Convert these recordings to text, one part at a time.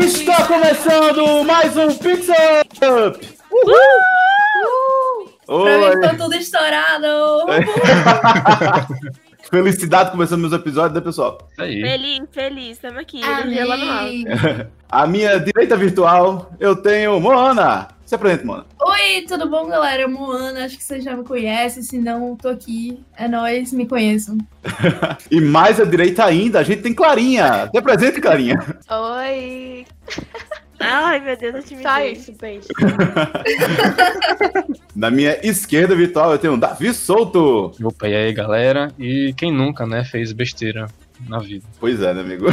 Está começando mais um Pix Up! Pra Oi! mim ficou tudo estourado. Felicidade começando meus episódios, né, pessoal? Isso aí. Feliz, feliz, estamos aqui. energia lá no alto. Amém. A minha direita virtual, eu tenho Moana. Se apresenta, Moana. Oi, tudo bom, galera? Moana, acho que vocês já me conhecem. Se não, tô aqui. É nóis, me conheçam. E mais à direita ainda, a gente tem Clarinha. Se apresente, Clarinha. Oi! Ai, meu Deus, eu te Só isso, beijo. Na minha esquerda virtual, eu tenho Davi Souto. Opa, e aí, galera? E quem nunca, né, fez besteira na vida? Pois é, né, amigo?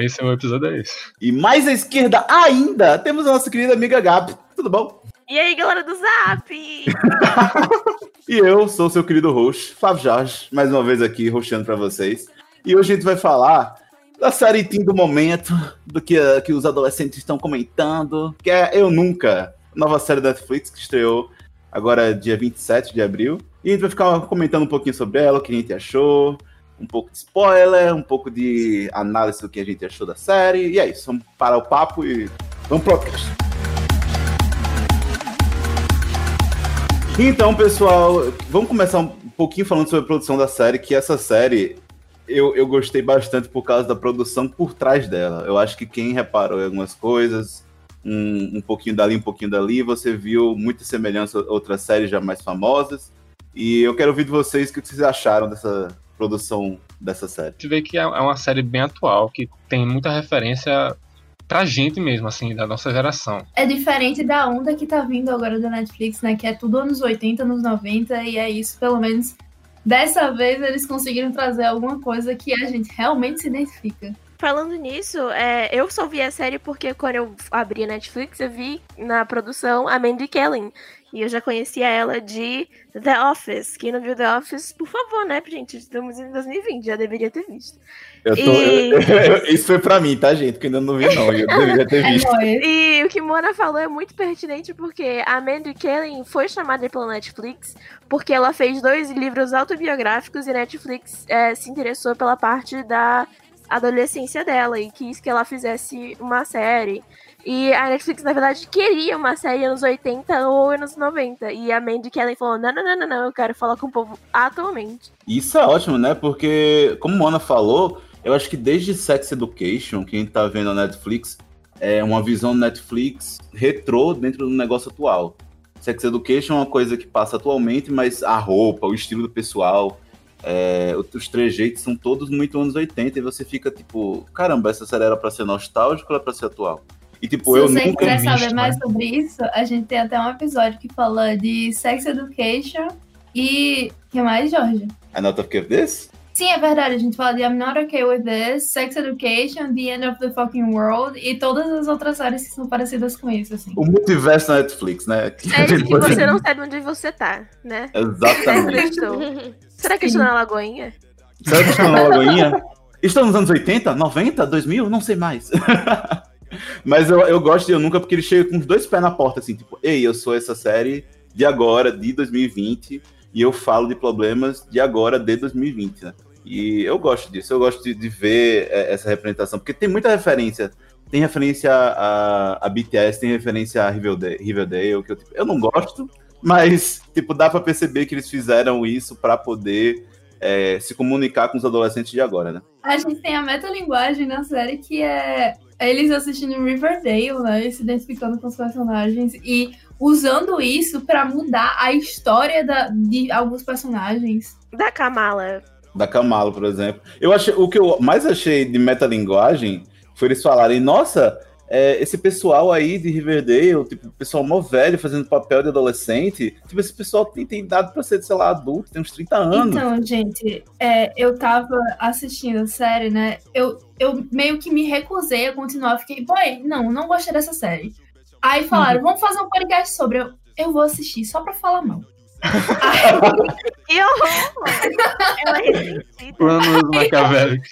Esse é o episódio, é esse. E mais à esquerda ainda, temos a nossa querida amiga Gabi. Tudo bom? E aí, galera do Zap? E eu sou seu querido host, Flávio Jorge, mais uma vez aqui roxando pra vocês. E hoje a gente vai falar da série Teen do momento, do que, eh, que os adolescentes estão comentando, que é Eu Nunca, nova série da Netflix que estreou agora dia 27 de abril. E a gente vai ficar comentando um pouquinho sobre ela, o que a gente achou, um pouco de spoiler, um pouco de análise do que a gente achou da série. E é isso, vamos parar o papo e vamos pro podcast. Então, pessoal, vamos começar um pouquinho falando sobre a produção da série, que essa série eu, eu gostei bastante por causa da produção por trás dela. Eu acho que quem reparou em algumas coisas, um, um pouquinho dali, um pouquinho dali, você viu muita semelhança a outras séries já mais famosas. E eu quero ouvir de vocês o que vocês acharam dessa produção dessa série. A gente vê que é é uma série bem atual, que tem muita referência pra gente mesmo, assim, da nossa geração. É diferente da onda que tá vindo agora da Netflix, né? Que é tudo anos 80, anos 90, e é isso, pelo menos. Dessa vez eles conseguiram trazer alguma coisa que a gente realmente se identifica. Falando nisso, é, eu só vi a série porque quando eu abri a Netflix, eu vi na produção a Mandy Kelly. E eu já conhecia ela de The Office. Quem não viu The Office, por favor, né, gente? Estamos em 2020, já deveria ter visto. Eu tô- E- Isso foi pra mim, tá, gente? Que ainda não vi, não. Eu deveria ter É visto. E o que Mona falou é muito pertinente porque a Mandy Kelly foi chamada pela Netflix porque ela fez dois livros autobiográficos e Netflix é, se interessou pela parte da adolescência dela e quis que ela fizesse uma série. E a Netflix, na verdade, queria uma série anos 80 ou anos 90. E a Mandy Kelly falou: não, não, não, não, não, eu quero falar com o povo atualmente. Isso é ótimo, né? Porque, como Mona falou, eu acho que desde Sex Education, que a gente tá vendo na Netflix, é uma visão Netflix retrô dentro do negócio atual. Sex Education é uma coisa que passa atualmente, mas a roupa, o estilo do pessoal, é, os trejeitos são todos muito anos 80 e você fica tipo, caramba, essa série era pra ser nostálgica ou era pra ser atual? E tipo, Se eu você nunca quiser saber né? mais sobre isso, a gente tem até um episódio que fala de Sex Education e. que mais, Jorge? I'm not okay with this? Sim, é verdade. A gente fala de I'm Not Okay With This, Sex Education, The End of the Fucking World e todas as outras séries que são parecidas com isso, assim. O multiverso da Netflix, né? Série que você não sabe onde você tá, né? Exatamente. Estou. Será que estou na Lagoinha? Será que estão na Lagoinha? Estão nos anos 80, 90, 2000? Não sei mais. Mas eu, eu gosto de Eu Nunca porque ele chega com os dois pés na porta, assim, tipo, ei, eu sou essa série de agora, de 2020, e eu falo de problemas de agora, de 2020, né? E eu gosto disso, eu gosto de, de ver é, essa representação, porque tem muita referência. Tem referência a, a BTS, tem referência a Riverdale, Riverdale que eu, tipo, eu não gosto, mas, tipo, dá pra perceber que eles fizeram isso pra poder é, se comunicar com os adolescentes de agora, né? A gente tem a metalinguagem na série que é eles assistindo Riverdale, né? E se identificando com os personagens e usando isso pra mudar a história da- de alguns personagens. Da Kamala. Da Kamala, por exemplo. Eu achei, o que eu mais achei de metalinguagem foi eles falarem, nossa, é, esse pessoal aí de Riverdale, tipo, pessoal mó velho fazendo papel de adolescente, tipo, esse pessoal tem, tem idade pra ser, sei lá, adulto, tem uns 30 anos. Então, gente, é, eu tava assistindo a série, né? Eu, eu meio que me recusei a continuar. Fiquei, boy, não, não gostei dessa série. Aí falaram, vamos fazer um podcast sobre. Eu, eu vou assistir só pra falar mal. E horror! Ela é ressentida. Planos maquiavélicos.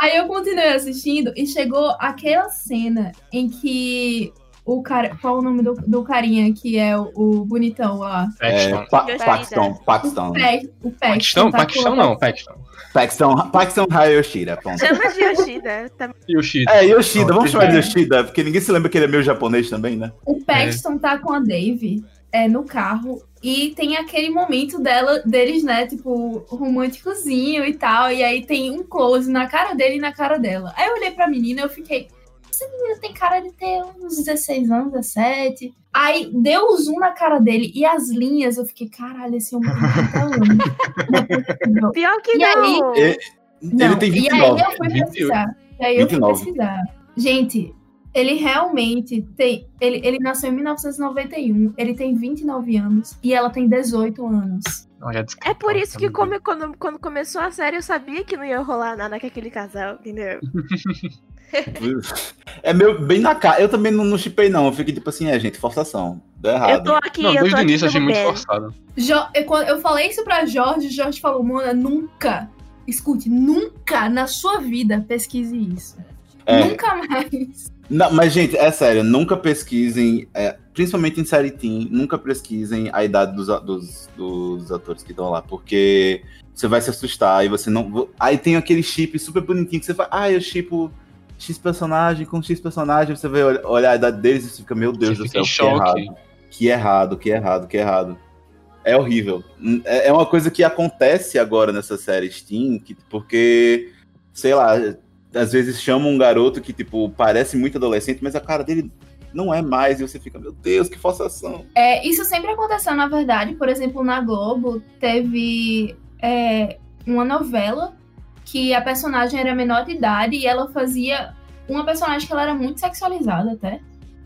Aí eu continuei assistindo e chegou aquela cena em que o cara. Qual o nome do, do carinha que é o, o bonitão lá? É, Paxton. pa Yoshida. Paxton, O, Paxton. Pe, o Paxton? Paxton. tá Paxton com- não, Paxton. Paxton, Paxton Hayoshida, ponto. Chama de Yoshida. Tá... Yoshida. É, Yoshida, vamos chamar de É. Yoshida, porque ninguém se lembra que ele é meio japonês também, né? O Paxton tá com a Dave é, no carro e tem aquele momento dela, deles, né, tipo, românticozinho e tal. E aí tem um close na cara dele e na cara dela. Aí eu olhei pra menina e eu fiquei. Essa menina tem cara de ter uns 16 anos, 17. Aí deu o zoom na cara dele e as linhas, eu fiquei, caralho, esse homem tem 30 anos. Não possível. Pior que E aí, não. E- Não, Ele tem E aí 29. eu fui 28. pesquisar. E aí eu fui 29. pesquisar. Gente, ele realmente tem. Ele, ele nasceu em 1991. Ele tem 29 anos. E ela tem 18 anos. É por isso que como quando, quando começou a série eu sabia que não ia rolar nada com aquele casal, entendeu? É meu, bem na cara. Eu também não, não chipei, não. Eu fiquei tipo assim, é, gente, forçação. Deu Eu errado. tô aqui, Não, eu tô desde o início eu achei muito derrubando. forçado. Jo- eu, quando eu falei isso pra Jorge, Jorge falou, Mona, nunca. Escute, nunca na sua vida pesquise isso. É. Nunca mais. Não, mas, gente, é sério, nunca pesquisem, é, principalmente em série Teen, nunca pesquisem a idade dos, dos, dos atores que estão lá, porque você vai se assustar e você não. Aí tem aquele chip super bonitinho que você fala, ah, eu chipo X personagem com X personagem, você vai ol- olhar a idade deles e você fica, meu Deus Você do fica céu, que choque. errado. Que errado, que errado, que errado. É horrível. É é uma coisa que acontece agora nessa série Steam, que, porque, sei lá, às vezes chamam um garoto que, tipo, parece muito adolescente, mas a cara dele não é mais, e você fica, meu Deus, que forçação. É, isso sempre aconteceu, na verdade. Por exemplo, na Globo, teve é, uma novela que a personagem era menor de idade e ela fazia uma personagem que ela era muito sexualizada até.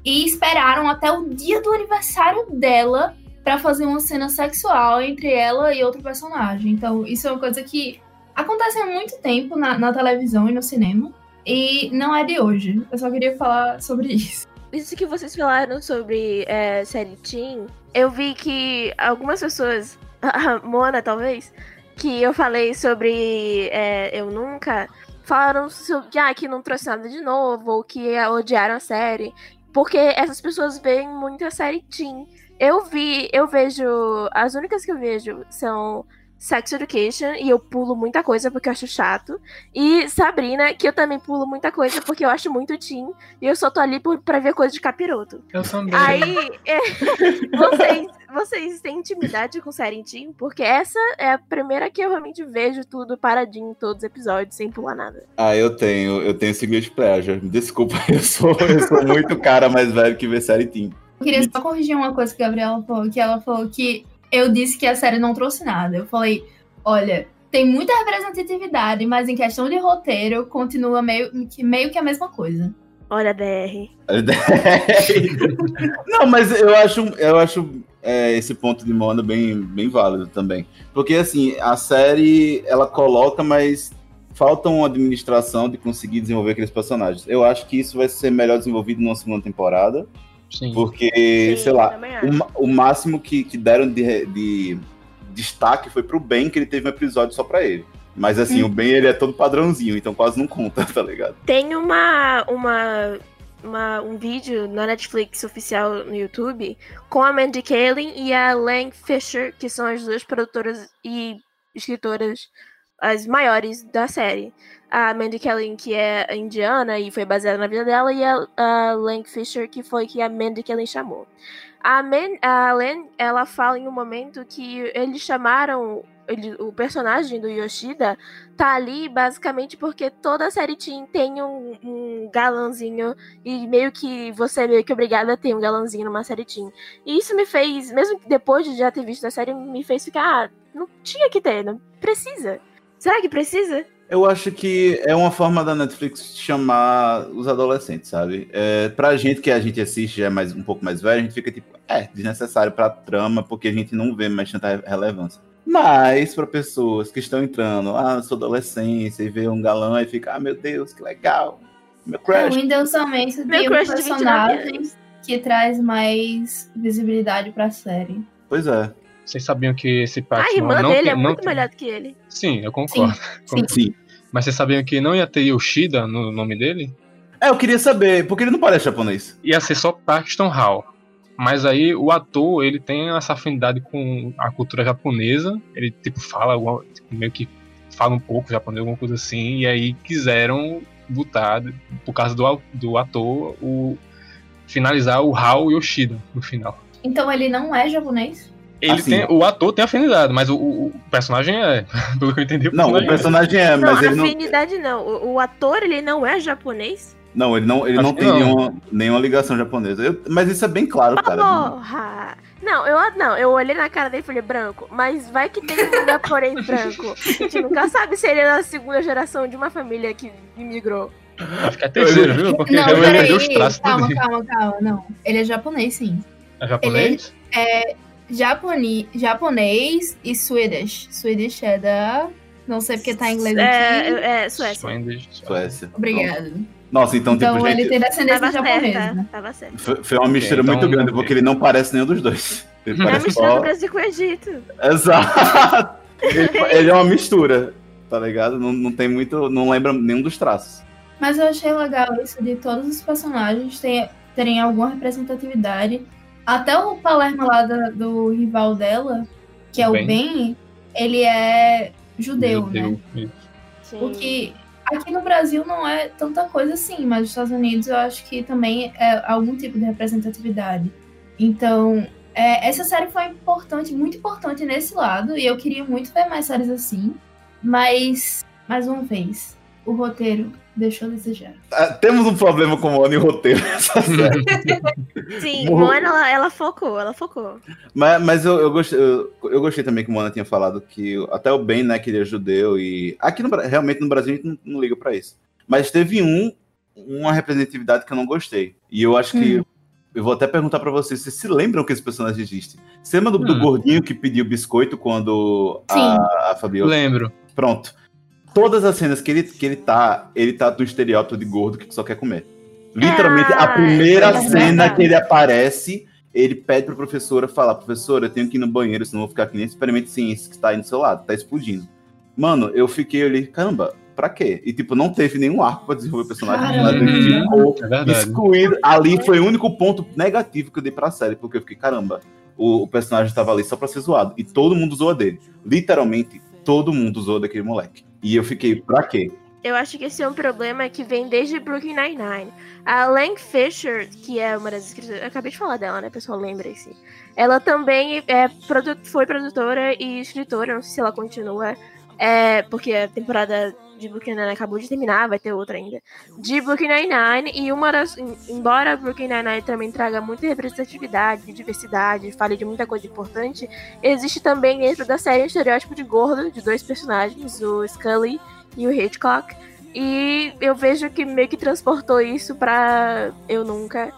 E esperaram até o dia do aniversário dela pra fazer uma cena sexual entre ela e outro personagem. Então, isso é uma coisa que acontece há muito tempo na, na televisão e no cinema. E não é de hoje. Eu só queria falar sobre isso. Isso que vocês falaram sobre é, série Teen, eu vi que algumas pessoas, a Mona talvez, que eu falei sobre é, Eu Nunca, falaram sobre ah, que não trouxe nada de novo, ou que odiaram a série, porque essas pessoas veem muito a série Teen. Eu vi, eu vejo, as únicas que eu vejo são Sex Education, e eu pulo muita coisa porque eu acho chato, e Sabrina, que eu também pulo muita coisa porque eu acho muito teen, e eu só tô ali por, pra ver coisa de capiroto. Eu também. Aí, é, vocês, vocês têm intimidade com série teen? Porque essa é a primeira que eu realmente vejo tudo paradinho em todos os episódios, sem pular nada. Ah, eu tenho, eu tenho esse guilty pleasure. Desculpa, eu sou, eu sou muito cara mais velho que vê série Teen. Eu queria só corrigir uma coisa que a Gabriela falou, que ela falou que eu disse que a série não trouxe nada. Eu falei, olha, tem muita representatividade, mas em questão de roteiro, continua meio, que- meio que a mesma coisa. Olha, BR. Não, mas eu acho, eu acho é, esse ponto de Mona bem, bem válido também. Porque, assim, a série, ela coloca, mas falta uma administração de conseguir desenvolver aqueles personagens. Eu acho que isso vai ser melhor desenvolvido numa segunda temporada, Sim. porque, Sim, sei lá, o, o máximo que, que deram de, de destaque foi pro Ben, que ele teve um episódio só pra ele. Mas, assim, o Ben, ele é todo padrãozinho, então quase não conta, tá ligado? Tem uma, uma, uma- um vídeo na Netflix oficial no YouTube com a Mandy Kaling e a Lang Fisher, que são as duas produtoras e escritoras as maiores da série. A Mandy Kaling, que é indiana e foi baseada na vida dela, e a, a Fisher, que foi que a Mandy Kaling chamou. A, Man, a Lan, ela fala em um momento que eles chamaram ele- o personagem do Yoshida tá ali basicamente porque toda série teen tem um, um galãzinho e meio que você é meio que obrigada a ter um galãzinho numa série teen. E isso me fez, mesmo depois de já ter visto a série, me fez ficar, ah, não tinha que ter, não precisa. Será que precisa? Eu acho que é uma forma da Netflix chamar os adolescentes, sabe? É, pra gente que a gente assiste já é mais, um pouco mais velho, a gente fica tipo, é, desnecessário pra trama, porque a gente não vê mais tanta re- relevância. Mas pra pessoas que estão entrando na sua adolescência e vê um galã e fica, ah, meu Deus, que legal, meu É crush. o endeusamento de Meu um crush de 29 personagem que traz mais visibilidade pra série. Pois é. Vocês sabiam que esse A Paxton irmã não dele tem- é não muito tem- melhor do que ele. Sim, eu concordo. Sim. Sim. Mas vocês sabiam que não ia ter Yoshida no nome dele? É, eu queria saber, porque ele não parece japonês. Ia ser só Paxton Hall. Mas aí o ator, ele tem essa afinidade com a cultura japonesa. Ele, tipo, fala tipo, meio que fala um pouco japonês, alguma coisa assim. E aí quiseram botar, por causa do, do ator, o finalizar o Hal Yoshida no final. Então ele não é japonês? Ele Assim. tem, o ator tem afinidade, mas o, o- personagem é. Pelo que eu entendi, o Não, o personagem é. é, Não, mas ele não. afinidade não. O, o ator, ele não é japonês? Não, ele não, ele não Acho tem não. Nenhuma, nenhuma ligação japonesa. Eu- mas isso é bem claro, cara. Porra! Não, eu não, eu olhei na cara dele e falei branco, mas vai que tem um japonês branco. A gente nunca sabe se ele é da segunda geração de uma família que imigrou. Que é terceiro, viu? Porque não, os peraí. Calma, calma, calma. Não. Ele é japonês, sim. É japonês? Japoni, japonês e Swedish. Swedish é da. Não sei porque tá em inglês aqui. É, é Suécia. Swedish. Suécia. Obrigado. Nossa, então, Então tipo, ele gente, tem descendência Tava japonesa. certa, né? tava certo. foi, foi uma mistura então, muito grande, porque ele não parece nenhum dos dois. Ele É parece mistura só... do Brasil com o Egito. Exato! Ele, ele é uma mistura, tá ligado? Não, não tem muito. Não lembra nenhum dos traços. Mas eu achei legal isso de todos os personagens terem, terem alguma representatividade. Até o Palermo lá da- do rival dela, que é o Ben. Ben, ele é judeu, né? Judeu, isso. Sim. O que aqui no Brasil não é tanta coisa assim, mas nos Estados Unidos eu acho que também é algum tipo de representatividade. Então, é, essa série foi importante, muito importante nesse lado, e eu queria muito ver mais séries assim. Mas, mais uma vez, o roteiro deixou a desejar. Ah, temos um problema com o Ono e o roteiro nessa série. Sim, Morro- Moana, ela, ela focou, ela focou. mas mas eu, eu, gostei, eu, eu gostei também que o Mona tinha falado que até o Ben, né, que ele é judeu, e aqui no, realmente no Brasil a gente não, não liga pra isso. Mas teve um, uma representatividade que eu não gostei. E eu acho que. Hum. Eu vou até perguntar pra vocês, vocês se lembram que esse personagem existe? Você lembra do, do Hum. gordinho que pediu biscoito quando Sim. a, a Fabiola Lembro. Pronto. Todas as cenas que ele, que ele tá, ele tá do estereótipo de gordo que só quer comer. Literalmente, a Ah, primeira é cena que ele aparece, ele pede pra professora falar, professora, eu tenho que ir no banheiro, senão eu vou ficar aqui nem experimente ciência que tá aí do seu lado, tá explodindo. Mano, eu fiquei ali, caramba, pra quê? E tipo, não teve nenhum arco pra desenvolver o personagem. Personagem ficou É excluído. Ali foi o único ponto negativo que eu dei pra série, porque eu fiquei, caramba, o, o personagem tava ali só pra ser zoado. E todo mundo zoa dele. Literalmente, todo mundo zoa daquele moleque. E eu fiquei, pra quê? Eu acho que esse é um problema que vem desde Brooklyn Nine-Nine. A Lang Fisher, que é uma das escritoras, eu acabei de falar dela, né, pessoal, lembrem-se. Ela também é foi produtora e escritora, não sei se ela continua, é, porque a temporada de Brooklyn Nine-Nine acabou de terminar, vai ter outra ainda. De Brooklyn Nine-Nine, e uma das, em- embora Brooklyn Nine-Nine também traga muita representatividade, diversidade, fale de muita coisa importante, existe também dentro da série um estereótipo de gordo, de dois personagens, o Scully e o Hitchcock. E eu vejo que meio que transportou isso pra Eu Nunca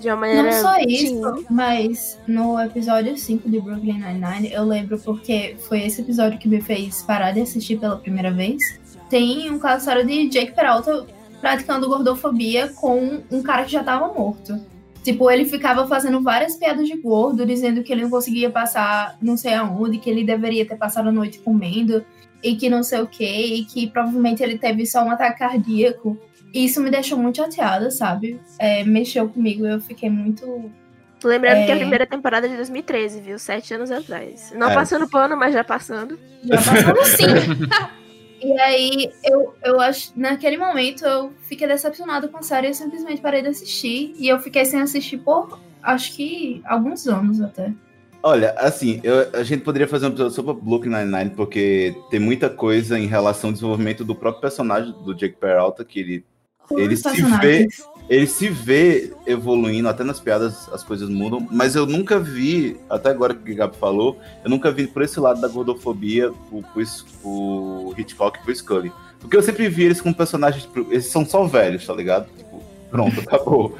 de uma maneira. Não só teen. isso, mas no episódio 5 de Brooklyn Nine-Nine, eu lembro porque foi esse episódio que me fez parar de assistir pela primeira vez. Tem um caso sério de Jake Peralta praticando gordofobia com um cara que já tava morto. Tipo, ele ficava fazendo várias piadas de gordo, dizendo que ele não conseguia passar não sei aonde, que ele deveria ter passado a noite comendo, e que não sei o que, e que provavelmente ele teve só um ataque cardíaco. E isso me deixou muito chateada, sabe? É, mexeu comigo, eu fiquei muito Lembrando que a É. primeira temporada é de 2013, viu? Sete anos atrás. Não É. passando pano, mas já passando. Já passando sim. e aí, eu, eu acho. Naquele momento, eu fiquei decepcionada com a série. Eu simplesmente parei de assistir. E eu fiquei sem assistir por acho que alguns anos até. Olha, assim, eu- a gente poderia fazer um episódio sobre Brooklyn Nine-Nine, porque tem muita coisa em relação ao desenvolvimento do próprio personagem, do Jake Peralta, que ele, ele se vê. Ele se vê evoluindo, até nas piadas as coisas mudam, mas eu nunca vi, até agora que o Gabi falou, eu nunca vi por esse lado da gordofobia o, o, Hitchcock e o Scully. Porque eu sempre vi eles como personagens, tipo, eles são só velhos, tá ligado? Tipo, pronto, acabou.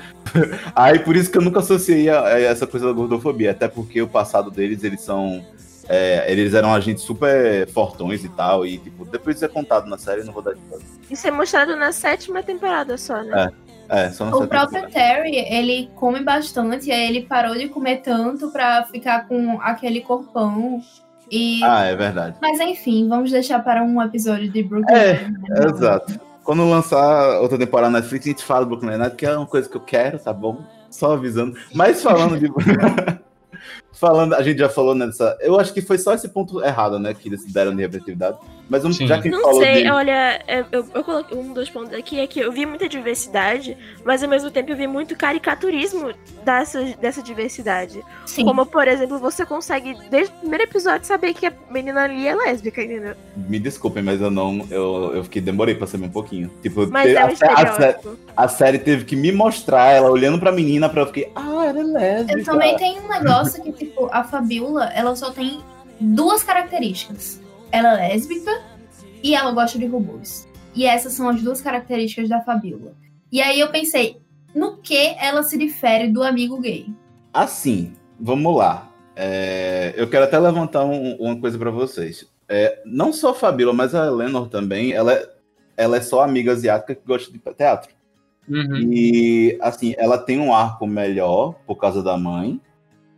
Aí por isso que eu nunca associei a, a essa coisa da gordofobia, até porque o passado deles, eles são. é, eles eram agentes super fortões e tal, e tipo, depois isso é contado na série, eu não vou dar de Isso é mostrado na sétima temporada só, né? É, só na O próprio. Terry, ele come bastante, aí ele parou de comer tanto pra ficar com aquele corpão. E. Ah, é verdade. Mas enfim, vamos deixar para um episódio de Brooklyn. É, Nine-Nine. Exato. quando lançar outra temporada na Netflix, a gente fala do Brooklyn Nine-Nine, que é uma coisa que eu quero, tá bom? Só avisando. Mas falando de. falando, a gente já falou nessa. Eu acho que foi só esse ponto errado, né? Que eles deram de representatividade. Mas um, já que a gente Não falou sei, de. olha, é, eu, eu coloquei um dos pontos aqui é que eu vi muita diversidade, mas ao mesmo tempo eu vi muito caricaturismo dessa, dessa diversidade. Sim. Como, por exemplo, você consegue, desde o primeiro episódio, saber que a menina ali é lésbica, entendeu? Me desculpem, mas eu não. Eu, eu fiquei, demorei pra saber um pouquinho. Tipo, Mas te- é um a, a sé- estereótipo. a série teve que me mostrar ela olhando pra menina pra eu fiquei, ah, ela é lésbica. Eu também tenho um negócio que, tipo, a Fabiola, ela só tem duas características. Ela é lésbica e ela gosta de robôs. E essas são as duas características da Fabiola. E aí eu pensei, no que ela se difere do amigo gay? Assim, vamos lá. É, eu quero até levantar um- uma coisa pra vocês. É, não só a Fabíola, mas a Eleanor também, ela, é- ela é só amiga asiática que gosta de teatro. Uhum. E, assim, ela tem um arco melhor por causa da mãe.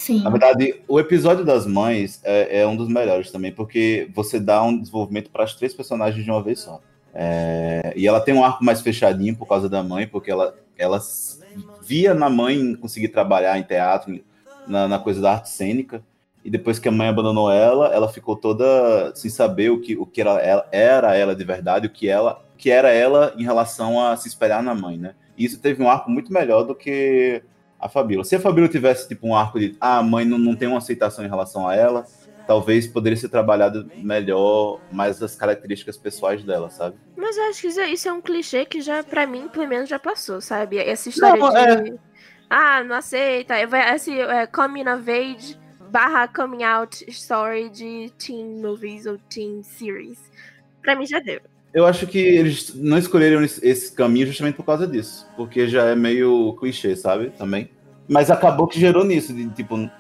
Sim. Na verdade, o episódio das mães é, é um dos melhores também, porque você dá um desenvolvimento para as três personagens de uma vez só. É, e ela tem um arco mais fechadinho por causa da mãe, porque ela, ela via na mãe conseguir trabalhar em teatro, na, na coisa da arte cênica. E depois que a mãe abandonou ela, ela ficou toda sem saber o que, o que era, ela, era ela de verdade, o que ela que era ela em relação a se espelhar na mãe, né? E isso teve um arco muito melhor do que a Fabíola. Se a Fabíola tivesse tipo um arco de ah, a mãe não, não tem uma aceitação em relação a ela, talvez poderia ser trabalhado melhor mais as características pessoais dela, sabe? Mas eu acho que isso, é- é um clichê que já, pra mim, pelo menos, já passou, sabe? Essa história Não, de. Ah, não aceita. é, vai- Esse é, coming of age barra coming out story de teen movies ou teen series. Pra mim já deu. Eu acho que eles não escolheram esse caminho justamente por causa disso, porque já é meio clichê, sabe? Também. Mas acabou que gerou nisso, de tipo,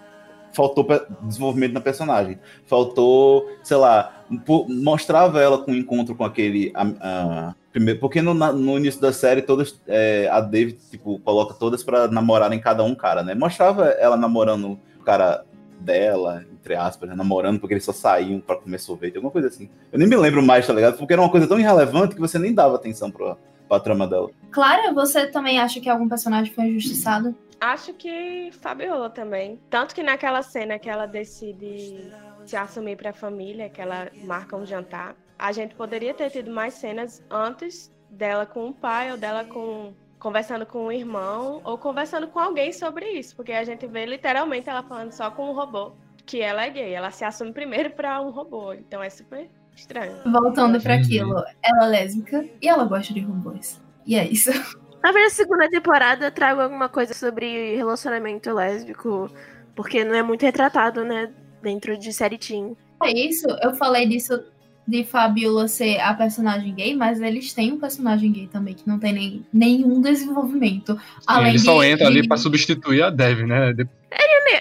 faltou desenvolvimento na personagem. Faltou, sei lá, mostrava ela com um encontro com aquele. a- primeiro, porque no, no início da série, todas. é, a David, tipo, coloca todas pra namorarem cada um cara, né? Mostrava ela namorando o cara dela, entre aspas, né? namorando, porque eles só saíam pra comer sorvete, alguma coisa assim. Eu nem me lembro mais, tá ligado? Porque era uma coisa tão irrelevante que você nem dava atenção pra, pra trama dela. Clara, você também acha que algum personagem foi injustiçado? Acho que Fabiola também. Tanto que naquela cena que ela decide se assumir pra família, que ela marca um jantar, a gente poderia ter tido mais cenas antes dela com o pai ou dela com conversando com o irmão ou conversando com alguém sobre isso, porque a gente vê literalmente ela falando só com um robô que ela é gay, ela se assume primeiro pra um robô, então é super estranho. Voltando pra Uhum. aquilo, ela é lésbica e ela gosta de robôs. E é isso. Talvez a segunda temporada traga alguma coisa sobre relacionamento lésbico, porque não é muito retratado, né? Dentro de série teen. É isso, eu falei disso de Fabiola ser a personagem gay, mas eles têm um personagem gay também que não tem nem, nenhum desenvolvimento. Além ele de, só entra ali de- pra substituir a Dev, né?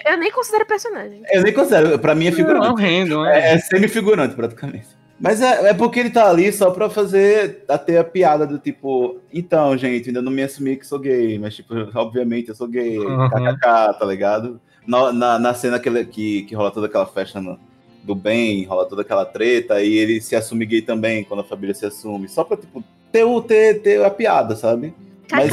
Eu nem considero personagem. Eu nem considero, pra mim é Não, é figurante. random, é. É, é semi-figurante, praticamente. Mas é, é porque ele tá ali só pra fazer até a piada do tipo, então, gente, ainda não me assumi que sou gay, mas, tipo, obviamente eu sou gay, Uhum. kkk, tá ligado? Na, na, na cena que, ele- que, que rola toda aquela festa no- do bem, rola toda aquela treta, e ele se assume gay também, quando a família se assume, só pra, tipo, ter, o, ter, ter a piada, sabe? Mas-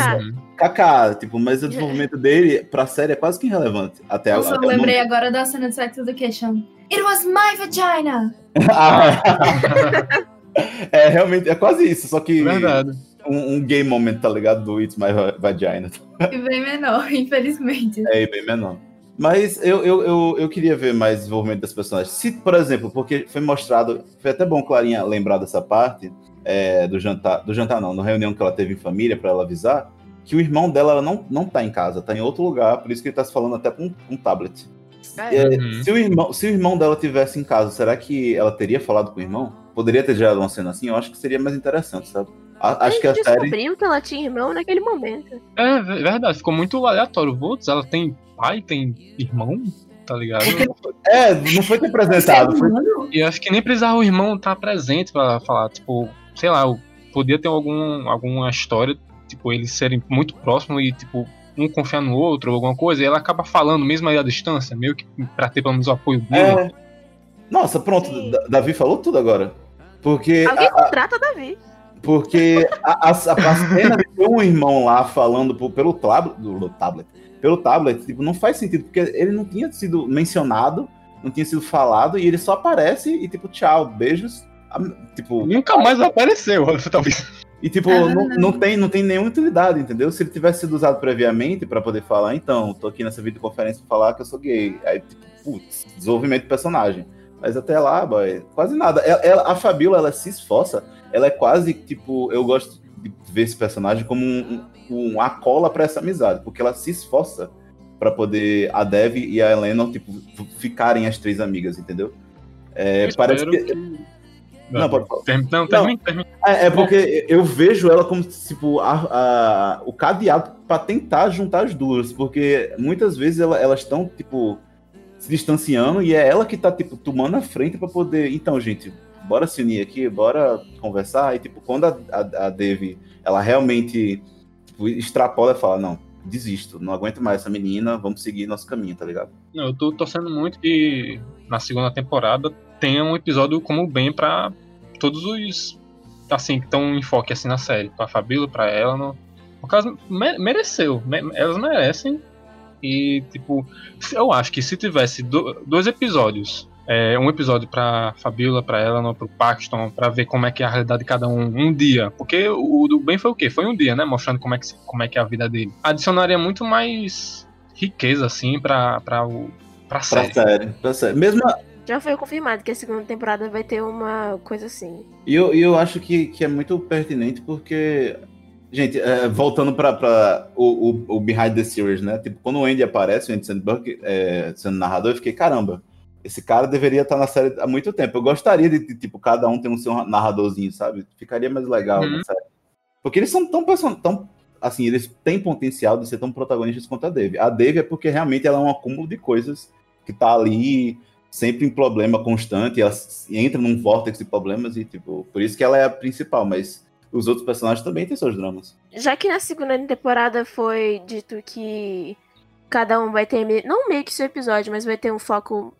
Kaká. Tipo, mas o desenvolvimento dele pra série é quase que irrelevante. Até, Nossa, eu o lembrei momento. agora da cena de Sex Education. It was my vagina! É, realmente, é quase isso, só que Verdade. um, um gay moment, tá ligado? Do It's My Vagina. E bem menor, infelizmente. É bem menor. Mas eu, eu, eu, eu queria ver mais desenvolvimento das personagens. Se, por exemplo, porque foi mostrado, foi até bom Clarinha lembrar dessa parte é, do jantar, do jantar não, na reunião que ela teve em família pra ela avisar, que o irmão dela ela não, não tá em casa, tá em outro lugar, por isso que ele tá se falando até com um, um tablet. É, É, Uhum. se, o irmão, se o irmão dela tivesse em casa, será que ela teria falado com o irmão? Poderia ter gerado uma cena assim? Eu acho que seria mais interessante, sabe? A- acho que a série. descobriu que ela tinha irmão naquele momento. É ve- verdade, ficou muito aleatório. Putz, ela tem pai, tem irmão, tá ligado? É, não foi ter apresentado. Foi... E acho que nem precisava o irmão estar presente pra falar, tipo, sei lá, podia ter algum, alguma história, tipo, eles serem muito próximos e, tipo, um confiar no outro, alguma coisa, e ela acaba falando mesmo aí à distância, meio que pra ter pelo menos o apoio dele. É. Nossa, pronto, Sim. Da- Davi falou tudo agora. Porque. Alguém a- a- contrata Davi. Porque a, a, a cena de ter um irmão lá falando por- pelo tablet, do tablet, pelo tablet, tipo, não faz sentido, porque ele não tinha sido mencionado, não tinha sido falado, e ele só aparece e, tipo, tchau, beijos. a- Tipo, Nunca mais apareceu, talvez. E tipo, Ah. não, não tem, não tem nenhuma utilidade, entendeu? Se ele tivesse sido usado previamente pra poder falar, então, tô aqui nessa videoconferência pra falar que eu sou gay. Aí, tipo, putz, desenvolvimento do personagem. Mas até lá, boy, quase nada. Ela, ela- a Fabiola, ela se esforça, ela é quase, tipo, eu gosto de ver esse personagem como um, um, uma cola pra essa amizade, porque ela se esforça pra poder a Dev e a Helena, tipo, ficarem as três amigas, entendeu? É, parece espero que... Não, pode falar. Term- Não, termina, termina. É, é porque eu vejo ela como tipo a, a- o cadeado pra tentar juntar as duas, porque muitas vezes ela- elas estão tipo se distanciando e é ela que tá tipo tomando a frente pra poder. Então, gente, bora se unir aqui, bora conversar. E tipo quando a, a, a Devi ela realmente tipo, extrapola e fala não, desisto, não aguento mais essa menina, vamos seguir nosso caminho, tá ligado? Não, eu tô torcendo muito que na segunda temporada tenha um episódio como bem pra todos os assim que estão em foco assim na série, pra Fabíola, pra ela, no, no caso me- mereceu, me- elas merecem e tipo, eu acho que se tivesse do- dois episódios, é, um episódio pra Fabíola, pra ela, pro Paxton, pra ver como é que é a realidade de cada um, um dia, porque o, o do bem foi o quê? Foi um dia, né, mostrando como é que como é que é a vida dele. Adicionaria muito mais riqueza assim pra para o pra Pra série. série, pra série. Mesmo Já foi confirmado que a segunda temporada vai ter uma coisa assim. E eu, eu acho que, que é muito pertinente porque, gente, é, voltando para o, o, o Behind the Series, né? Tipo, quando o Andy aparece, o Andy Sandberg é, sendo narrador, eu fiquei, caramba, esse cara deveria estar na série há muito tempo. Eu gostaria de, de, tipo, cada um ter um seu narradorzinho, sabe? Ficaria mais legal Uhum. na série. Porque eles são tão, tão assim, eles têm potencial de ser tão protagonistas quanto a Dave. A Dave é porque realmente ela é um acúmulo de coisas que tá ali sempre em problema constante, ela entra num vórtice de problemas e, tipo, por isso que ela é a principal, mas os outros personagens também têm seus dramas. Já que na segunda temporada foi dito que cada um vai ter, não meio que seu episódio, mas vai ter um foco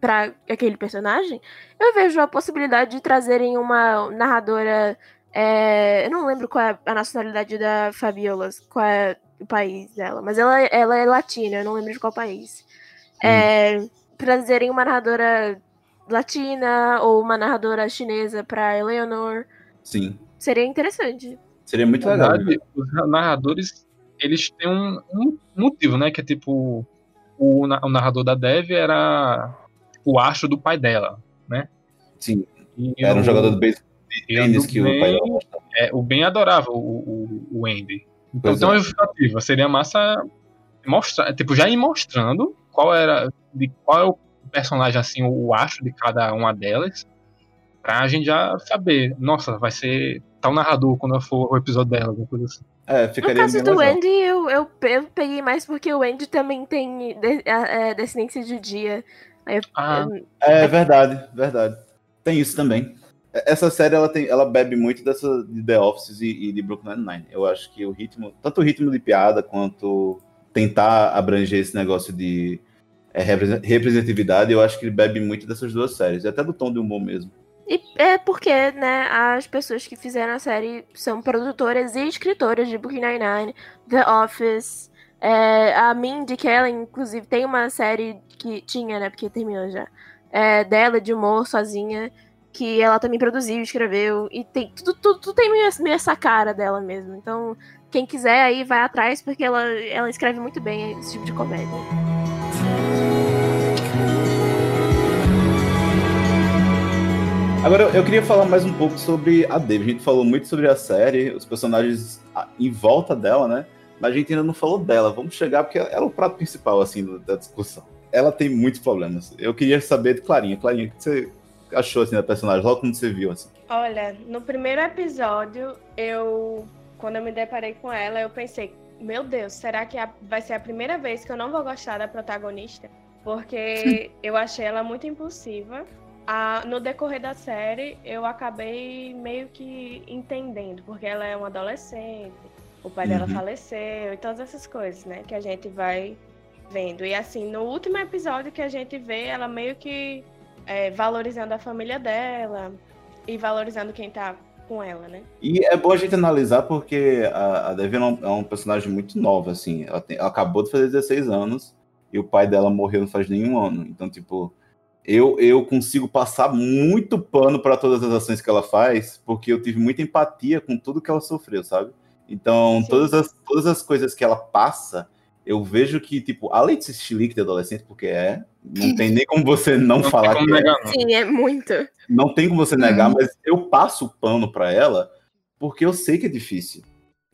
pra aquele personagem, eu vejo a possibilidade de trazerem uma narradora. é, eu não lembro qual é a nacionalidade da Fabiola, qual é o país dela, mas ela, ela é latina, eu não lembro de qual país. É, trazerem uma narradora latina ou uma narradora chinesa pra Eleanor. Sim. Seria interessante. Seria muito Na legal. verdade, os narradores, eles têm um, um motivo, né? Que é tipo, o, o narrador da Dev era o astro do pai dela, né? Sim. E Era um o- jogador do beisebol o que o Ben- pai dela é, o Ben adorava o, o, o Andy. Então Pois tem é. Seria massa mostrar, tipo, já ir mostrando qual era, de qual é o personagem, assim, o astro de cada uma delas, pra gente já saber, nossa, vai ser tal narrador quando for o episódio dela, alguma coisa assim. É, No caso do legal. Andy, eu, eu, eu peguei mais porque o Andy também tem de- é, é, descendência judia. Eu- Ah, eu- É verdade, verdade. Tem isso também. Essa série ela, tem, ela bebe muito dessa de The Office e, e de Brooklyn Nine-Nine. Eu acho que o ritmo, tanto o ritmo de piada quanto tentar abranger esse negócio de é, represen- representatividade, eu acho que ele bebe muito dessas duas séries, até do tom de humor mesmo. E é porque, né, as pessoas que fizeram a série são produtoras e escritoras de Brooklyn Nine-Nine, The Office. é, a Mindy Kaling, inclusive, tem uma série que tinha, né, porque terminou já, é, dela de humor sozinha, que ela também produziu, escreveu, e tem tudo, tudo, tudo tem meio essa cara dela mesmo. Então, quem quiser aí, vai atrás, porque ela, ela escreve muito bem esse tipo de comédia. Agora, eu- queria falar mais um pouco sobre a Dave. A gente falou muito sobre a série, os personagens ah, em volta dela, né? Mas a gente ainda não falou dela. Vamos chegar, porque ela é o prato principal, assim, da discussão. Ela tem muitos problemas. Eu queria saber de Clarinha. Clarinha, o que você achou, assim, da personagem? Logo quando você viu, assim. Olha, no primeiro episódio, eu. Quando eu me deparei com ela, eu pensei, meu Deus, será que a- vai ser a primeira vez que eu não vou gostar da protagonista? Porque eu achei ela muito impulsiva. Ah, no decorrer da série, eu acabei meio que entendendo, porque ela é uma adolescente, o pai dela Uhum. faleceu e todas essas coisas, né? Que a gente vai vendo. E assim, no último episódio que a gente vê, ela meio que é, valorizando a família dela e valorizando quem tá com ela, né? E é bom a gente analisar porque a, a Devi é um, é um personagem muito nova, assim. Ela, tem- ela acabou de fazer 16 anos e o pai dela morreu não faz nenhum ano. Então, tipo, eu, eu consigo passar muito pano para todas as ações que ela faz porque eu tive muita empatia com tudo que ela sofreu, sabe? Então, Sim. todas as, todas as coisas que ela passa, eu vejo que, tipo, além de ser chilique de adolescente, porque é, não tem nem como você não, Não falar que é negar, não. Sim, é muito. não tem como você negar, mas eu passo o pano pra ela porque eu sei que é difícil.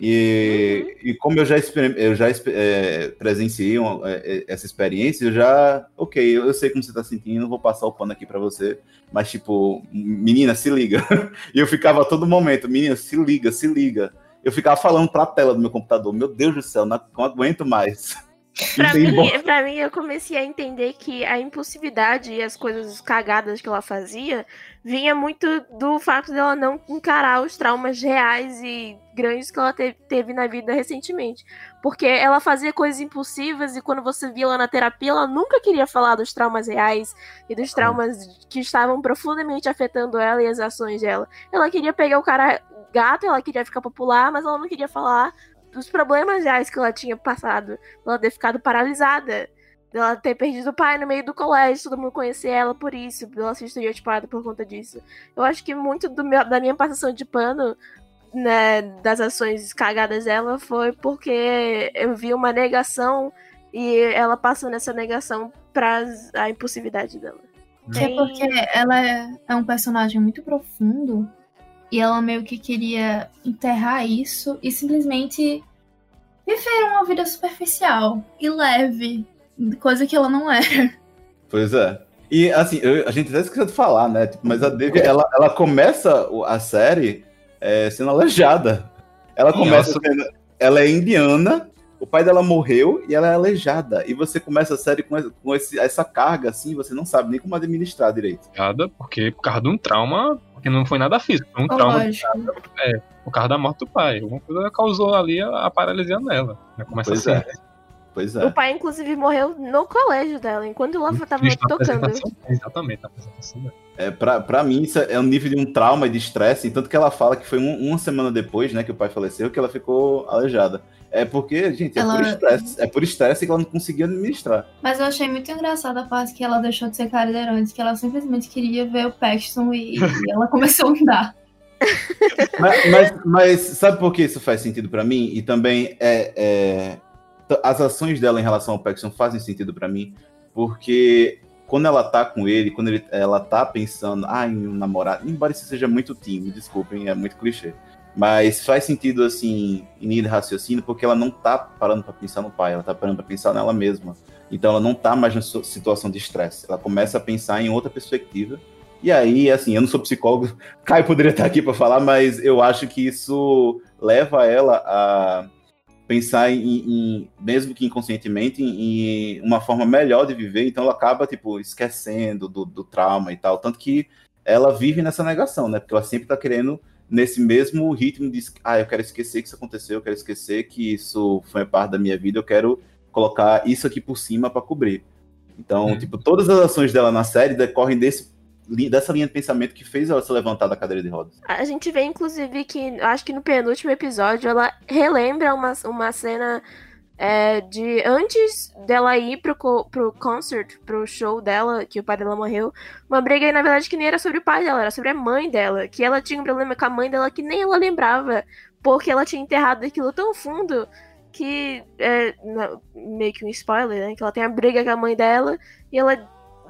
E, e como eu já, eu já é, presenciei uma- é, essa experiência, eu já. Ok, eu, eu sei como você tá sentindo, vou passar o pano aqui pra você. Mas, tipo, menina, se liga. E eu ficava a todo momento, menina, se liga, se liga. Eu ficava falando pra tela do meu computador, meu Deus do céu, não, não aguento mais. Pra mim, pra mim, eu comecei a entender que a impulsividade e as coisas cagadas que ela fazia vinha muito do fato dela não encarar os traumas reais e grandes que ela te- teve na vida recentemente. Porque ela fazia coisas impulsivas e quando você via ela na terapia, ela nunca queria falar dos traumas reais e dos traumas que estavam profundamente afetando ela e as ações dela. Ela queria pegar o cara gato, ela queria ficar popular, mas ela não queria falar dos problemas reais que ela tinha passado ela ter ficado paralisada, dela ter perdido o pai no meio do colégio, todo mundo conhecer ela por isso, dela ser estereotipada por conta disso. Eu acho que muito meu- da minha passação de pano, né, das ações cagadas dela, foi porque eu vi uma negação e ela passando essa negação pra a impulsividade dela. É porque ela é um personagem muito profundo e ela meio que queria enterrar isso e simplesmente viver uma vida superficial e leve, coisa que ela não era. Pois é. E assim, eu- a gente até esqueceu de falar, né? Tipo, mas a Devi, ela, ela começa a série é, sendo aleijada. Ela começa sendo. Ela é indiana, o pai dela morreu e ela é aleijada. E você começa a série com, esse- com esse- essa carga, assim, você não sabe nem como administrar direito. Nada, porque por causa de um trauma, porque não foi nada físico, foi um trauma Lógico. por causa da morte do pai. Alguma coisa causou ali a, a paralisia nela. Né? Começa Pois assim. é. Pois O é. pai, inclusive, morreu no colégio dela, enquanto ela tava Isso na tocando. Exatamente, na apresentação dela. é pra, pra mim, isso é um nível de um trauma e de estresse. Tanto que ela fala que foi um- uma semana depois, né, que o pai faleceu, que ela ficou aleijada. É porque, gente, é Ela- por estresse. É por estresse que ela não conseguia administrar. Mas eu achei muito engraçada a parte que ela deixou de ser cadeirante, que ela simplesmente queria ver o Paxton e, e ela começou a andar. Mas, mas, mas sabe por que isso faz sentido pra mim? E também é, é, as ações dela em relação ao Paxton fazem sentido pra mim, porque quando ela tá com ele, quando ele, ela tá pensando ah, em um namorado, embora isso seja muito me desculpem, é muito clichê. Mas faz sentido, assim, em de raciocínio, porque ela não tá parando pra pensar no pai, ela tá parando pra pensar nela mesma. Então ela não tá mais na situação de estresse. Ela começa a pensar em outra perspectiva. E aí, assim, eu não sou psicólogo, Caio poderia estar aqui para falar, mas eu acho que isso leva ela a pensar em, em- mesmo que inconscientemente, em, em uma forma melhor de viver. Então ela acaba, tipo, esquecendo do, do trauma e tal. Tanto que ela vive nessa negação, né? Porque ela sempre tá querendo nesse mesmo ritmo de, ah, eu quero esquecer que isso aconteceu, eu quero esquecer que isso foi parte da minha vida, eu quero colocar isso aqui por cima para cobrir. Então, Hum. tipo, todas as ações dela na série decorrem desse, dessa linha de pensamento que fez ela se levantar da cadeira de rodas. A gente vê, inclusive, que acho que no penúltimo episódio ela relembra uma, uma cena é, de antes dela ir pro, co- pro concert, pro show dela, que o pai dela morreu. Uma briga aí, na verdade, que nem era sobre o pai dela, era sobre a mãe dela. Que ela tinha um problema com a mãe dela que nem ela lembrava, porque ela tinha enterrado aquilo tão fundo que é meio que um spoiler, né? Que ela tem a briga com a mãe dela e ela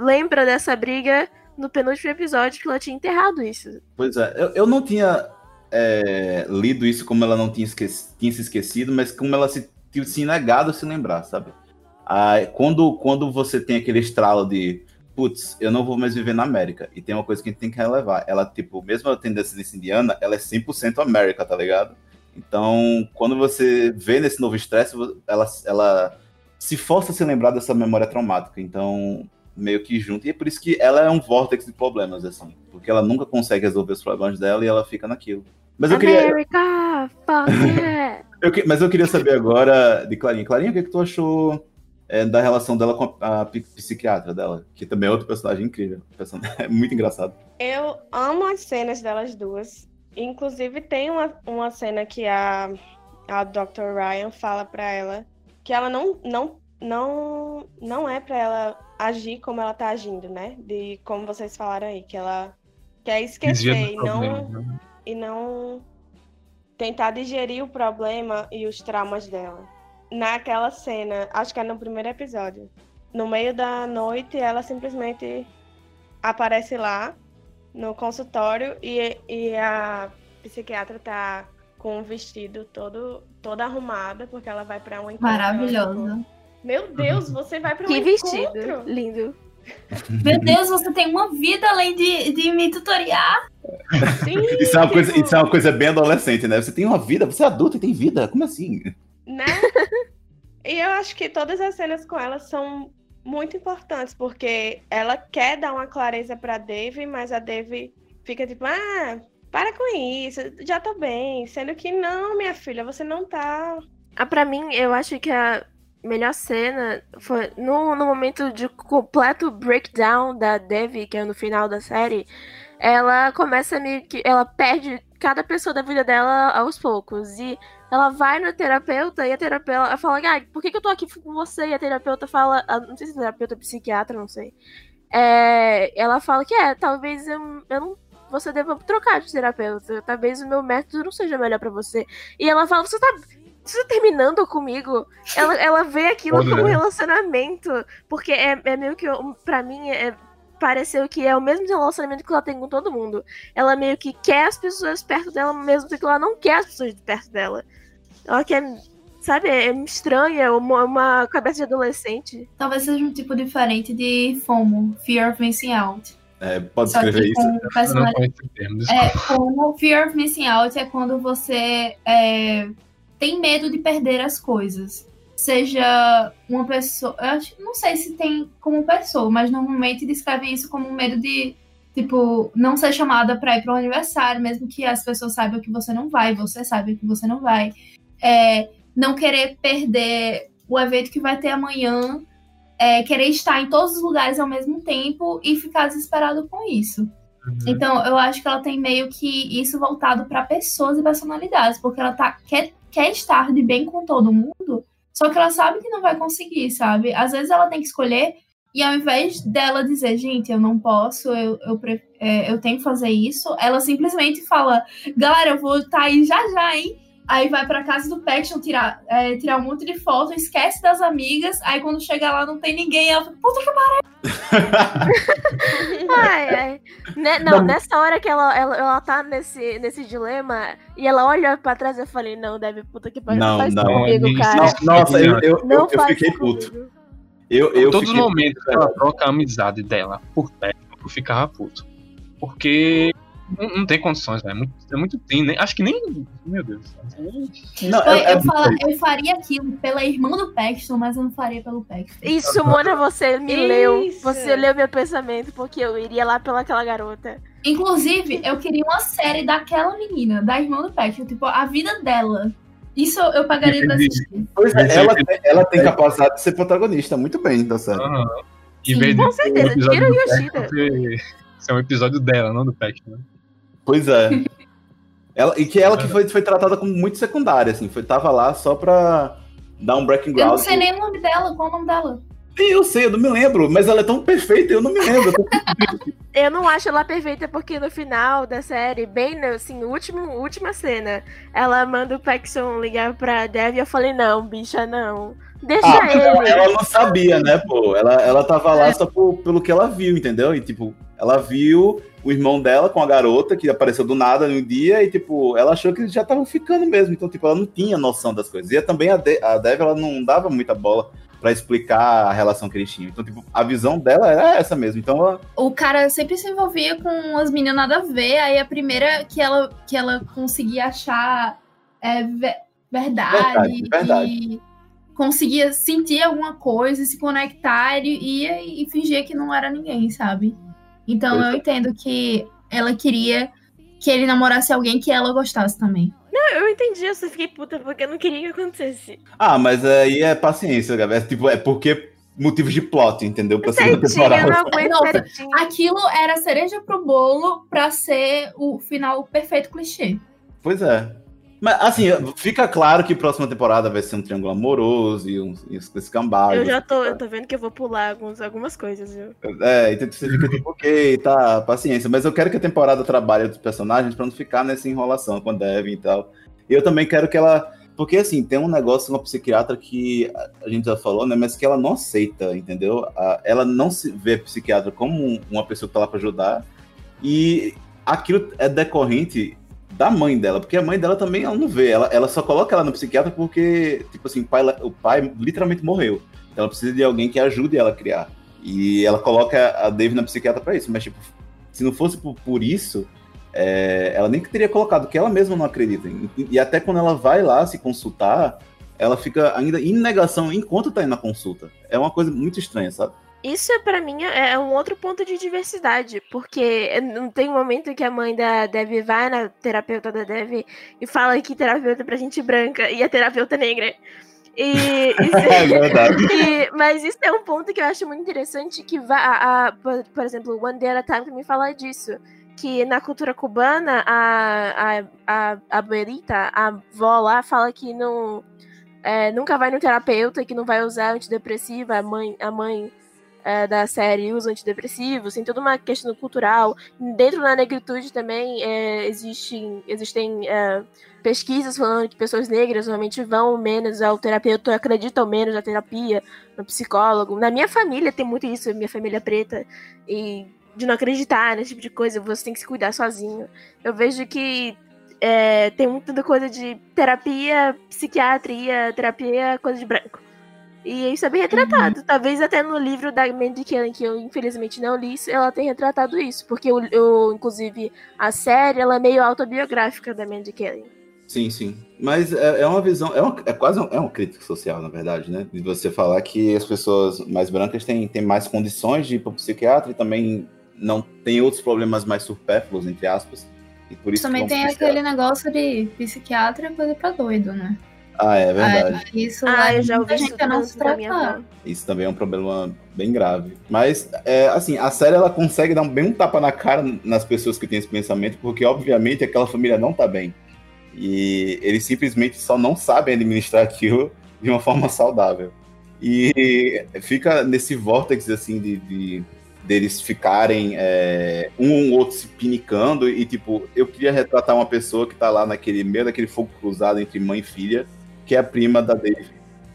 lembra dessa briga no penúltimo episódio que ela tinha enterrado isso. Pois é, eu, eu não tinha é, lido isso como ela não tinha, esqueci- tinha se esquecido, mas como ela se, se negado a se lembrar, sabe? Aí, quando, quando você tem aquele estralo de putz, eu não vou mais viver na América. E tem uma coisa que a gente tem que relevar. Ela, tipo, mesmo ela tendo descendência indiana, ela é 100% América, tá ligado? Então, quando você vê nesse novo estresse, ela, ela se força a se lembrar dessa memória traumática. Então, meio que junto. E é por isso que ela é um vórtex de problemas, assim. Porque ela nunca consegue resolver os problemas dela e ela fica naquilo. Mas eu queria, America, fuck yeah. eu que- mas eu queria saber agora de Clarinha. Clarinha, o que, que tu achou é, da relação dela com a, a psiquiatra dela? Que também é outro personagem incrível. Person- É muito engraçado. Eu amo as cenas delas duas. Inclusive, tem uma, uma cena que a, a Dr. Ryan fala pra ela que ela não, não, não, não é pra ela agir como ela tá agindo, né? De como vocês falaram aí, que ela quer esquecer e não, problema, né? e não tentar digerir o problema e os traumas dela. Naquela cena, acho que é no primeiro episódio, no meio da noite, ela simplesmente aparece lá no consultório e, e a psiquiatra tá com o vestido todo toda arrumada porque ela vai para um encontro. Maravilhosa. Meu Deus, você vai para um Que vestido. encontro? Lindo. Meu Deus, você tem uma vida além de, de me tutoriar. Sim, Isso é, uma coisa, tipo, isso é uma coisa bem adolescente, né? Você tem uma vida, você é adulto e tem vida. Como assim? né? E eu acho que todas as cenas com ela são muito importantes, porque ela quer dar uma clareza pra Dave, mas a Dave fica tipo, ah, para com isso, já tô bem. Sendo que não, minha filha, você não tá. Ah, pra mim, eu acho que a melhor cena foi no, no momento de completo breakdown da Devi, que é no final da série. Ela começa meio que. Ela perde cada pessoa da vida dela aos poucos. E ela vai no terapeuta e a terapeuta fala: ah, por que, que eu tô aqui com você? E a terapeuta fala: não sei se é terapeuta ou psiquiatra, não sei. É, ela fala que é, talvez eu, eu não você deva trocar de terapeuta. Talvez o meu método não seja melhor pra você. E ela fala: Você tá, você tá terminando comigo? Ela, ela vê aquilo Olha. como relacionamento. Porque é, é meio que. Pra mim, é, pareceu que é o mesmo relacionamento que ela tem com todo mundo. Ela meio que quer as pessoas perto dela, mesmo que ela não quer as pessoas perto dela. Ela quer. Sabe, é estranha, uma, uma cabeça de adolescente. Talvez seja um tipo diferente de FOMO, Fear of Missing Out. É, pode Só escrever isso. não desculpa. É, como Fear of Missing Out é quando você é, tem medo de perder as coisas. Seja uma pessoa. Eu acho, não sei se tem como pessoa, mas normalmente descrevem isso como um medo de, tipo, não ser chamada pra ir para um aniversário, mesmo que as pessoas saibam que você não vai, você sabe que você não vai. É, não querer perder o evento que vai ter amanhã. é, querer estar em todos os lugares ao mesmo tempo e ficar desesperado com isso. Uhum. Então, eu acho que ela tem meio que isso voltado para pessoas e personalidades, porque ela tá, quer, quer estar de bem com todo mundo, só que ela sabe que não vai conseguir, sabe? Às vezes ela tem que escolher, e ao invés dela dizer, gente, eu não posso, eu, eu, é, eu tenho que fazer isso, ela simplesmente fala, galera, eu vou estar aí já já, hein? Aí vai pra casa do Paxton tirar, é, tirar um monte de foto, esquece das amigas, aí quando chega lá não tem ninguém, ela fala, puta que Ai, ai. Ne- não, nessa hora que ela, ela, ela tá nesse, nesse dilema e ela olha pra trás, eu falei, não, deve puta que pariu. Não, Não, faz não, comigo, cara. não- Nossa, eu, eu, Não eu, eu fiquei puto. Eu, eu Todos os fiquei momentos que ela troca a amizade dela por perto, eu ficava puto. Porque não, não tem condições, velho. É muito, é muito tem, né? Acho que nem. Meu Deus. Não, Oi, é- é- eu, fala- eu faria aquilo pela irmã do Paxton, mas eu não faria pelo Paxton. Isso, Mona, você me leu. Isso. Você leu meu pensamento, porque eu iria lá pelaquela garota. Inclusive, eu queria uma série daquela menina, da irmã do Paxton, tipo, a vida dela. Isso eu pagaria pra assistir. Pois é, ela, é- tem- ela tem capacidade de ser protagonista muito bem da série. Aham. Em Sim, com certeza, tira o Yoshida. ser- ser um episódio dela, não do Paxton. né? Pois é. Ela, e que ela que foi, foi tratada como muito secundária, assim, foi, tava lá só pra dar um breaking Eu não ground. sei nem o nome dela, qual é o nome dela? Sim, eu sei, eu não me lembro, mas ela é tão perfeita, eu não me lembro. Eu não acho ela perfeita porque no final da série, bem no, assim, último, última cena, ela manda o Paxson ligar pra Dev e eu falei, não, bicha, não. Deixa Ah, ela, ele. ela não sabia, né, pô? Ela, ela tava lá só por- pelo que ela viu, entendeu? E, tipo, ela viu o irmão dela com a garota que apareceu do nada no dia e, tipo, ela achou que eles já estavam ficando mesmo. Então, tipo, ela não tinha noção das coisas. E também a, De a Dev, ela não dava muita bola pra explicar a relação que eles tinham. Então, tipo, a visão dela era essa mesmo. Então, ela, O cara sempre se envolvia com as meninas nada a ver, aí a primeira que ela, que ela conseguia achar é, ve- verdade, Verdade, verdade. e conseguia sentir alguma coisa, se conectar, ia e fingia que não era ninguém, sabe? Então eu entendo que ela queria que ele namorasse alguém que ela gostasse também. Eu entendi, eu fiquei puta porque eu não queria que acontecesse. Ah, mas aí é paciência, galera. É, tipo, é porque motivos de plot, entendeu? Pra segunda não temporada. certinho. Aquilo era cereja pro bolo pra ser o final perfeito clichê. Pois é. Mas, assim, fica claro que próxima temporada vai ser um triângulo amoroso e um, escambados. Eu já tô, eu tô vendo que eu vou pular alguns, algumas coisas, viu? É, então você fica tipo, ok, tá, paciência. Mas eu quero que a temporada trabalhe os personagens pra não ficar nessa enrolação com a Devin e tal. E eu também quero que ela. Porque, assim, tem um negócio com a psiquiatra que a- gente já falou, né? Mas que ela não aceita, entendeu? Ela não se vê psiquiatra como um- uma pessoa que tá lá pra ajudar. E aquilo é decorrente da mãe dela, porque a mãe dela também ela não vê. Ela, ela só coloca ela no psiquiatra porque, tipo assim, o pai, o pai literalmente morreu. Então ela precisa de alguém que ajude ela a criar. E ela coloca a Dave na psiquiatra pra isso. Mas, tipo, se não fosse por, por isso, é, ela nem teria colocado, que ela mesma não acredita. E, e até quando ela vai lá se consultar, ela fica ainda em negação enquanto tá indo na consulta. É uma coisa muito estranha, sabe? Isso, pra mim, é um outro ponto de diversidade, porque não tem um momento que a mãe da Dev vai na terapeuta da Dev e fala que terapeuta é pra gente branca e a terapeuta é negra. E, isso- É verdade. e- mas isso é um ponto que eu acho muito interessante, que a, a- por, por exemplo, o One Day at a Time também fala disso, que na cultura cubana, a, a, a, a abuelita, a avó lá, fala que não, é, nunca vai no terapeuta, que não vai usar antidepressiva, a mãe, a mãe é, da série usa antidepressivos, tem toda uma questão cultural. Dentro da negritude também é, existem, existem é, pesquisas falando que pessoas negras normalmente vão menos ao terapeuta, acreditam menos na terapia, no psicólogo. Na minha família tem muito isso, minha família é preta, e de não acreditar nesse tipo de coisa, você tem que se cuidar sozinho. Eu vejo que é, tem muita coisa de terapia, psiquiatria, terapia, coisa de branco. E isso é bem retratado. Talvez até no livro da Mandy Kelly, que eu infelizmente não li, ela tenha retratado isso. Porque, eu, eu, inclusive, a série ela é meio autobiográfica da Mandy Kelly. Sim, sim. Mas é, é uma visão, é, uma, é quase um, é uma crítica social, na verdade, né? De você falar que as pessoas mais brancas têm, têm mais condições de ir para o psiquiatra e também não tem outros problemas mais supérfluos, entre aspas. E por isso Também tem aquele negócio de psiquiatra é coisa pra doido, né? Ah, é verdade. Ah, isso Ah, eu já ouvi gente isso a não se minha. Isso também é um problema bem grave. Mas, é, assim, a série ela consegue dar um, bem um tapa na cara nas pessoas que têm esse pensamento, porque, obviamente, aquela família não tá bem. E eles simplesmente só não sabem administrar aquilo de uma forma saudável. E fica nesse vórtice, assim, de, de deles ficarem é, um ou outro se pinicando. E, tipo, eu queria retratar uma pessoa que tá lá naquele meio daquele fogo cruzado entre mãe e filha, que é a prima da Dave,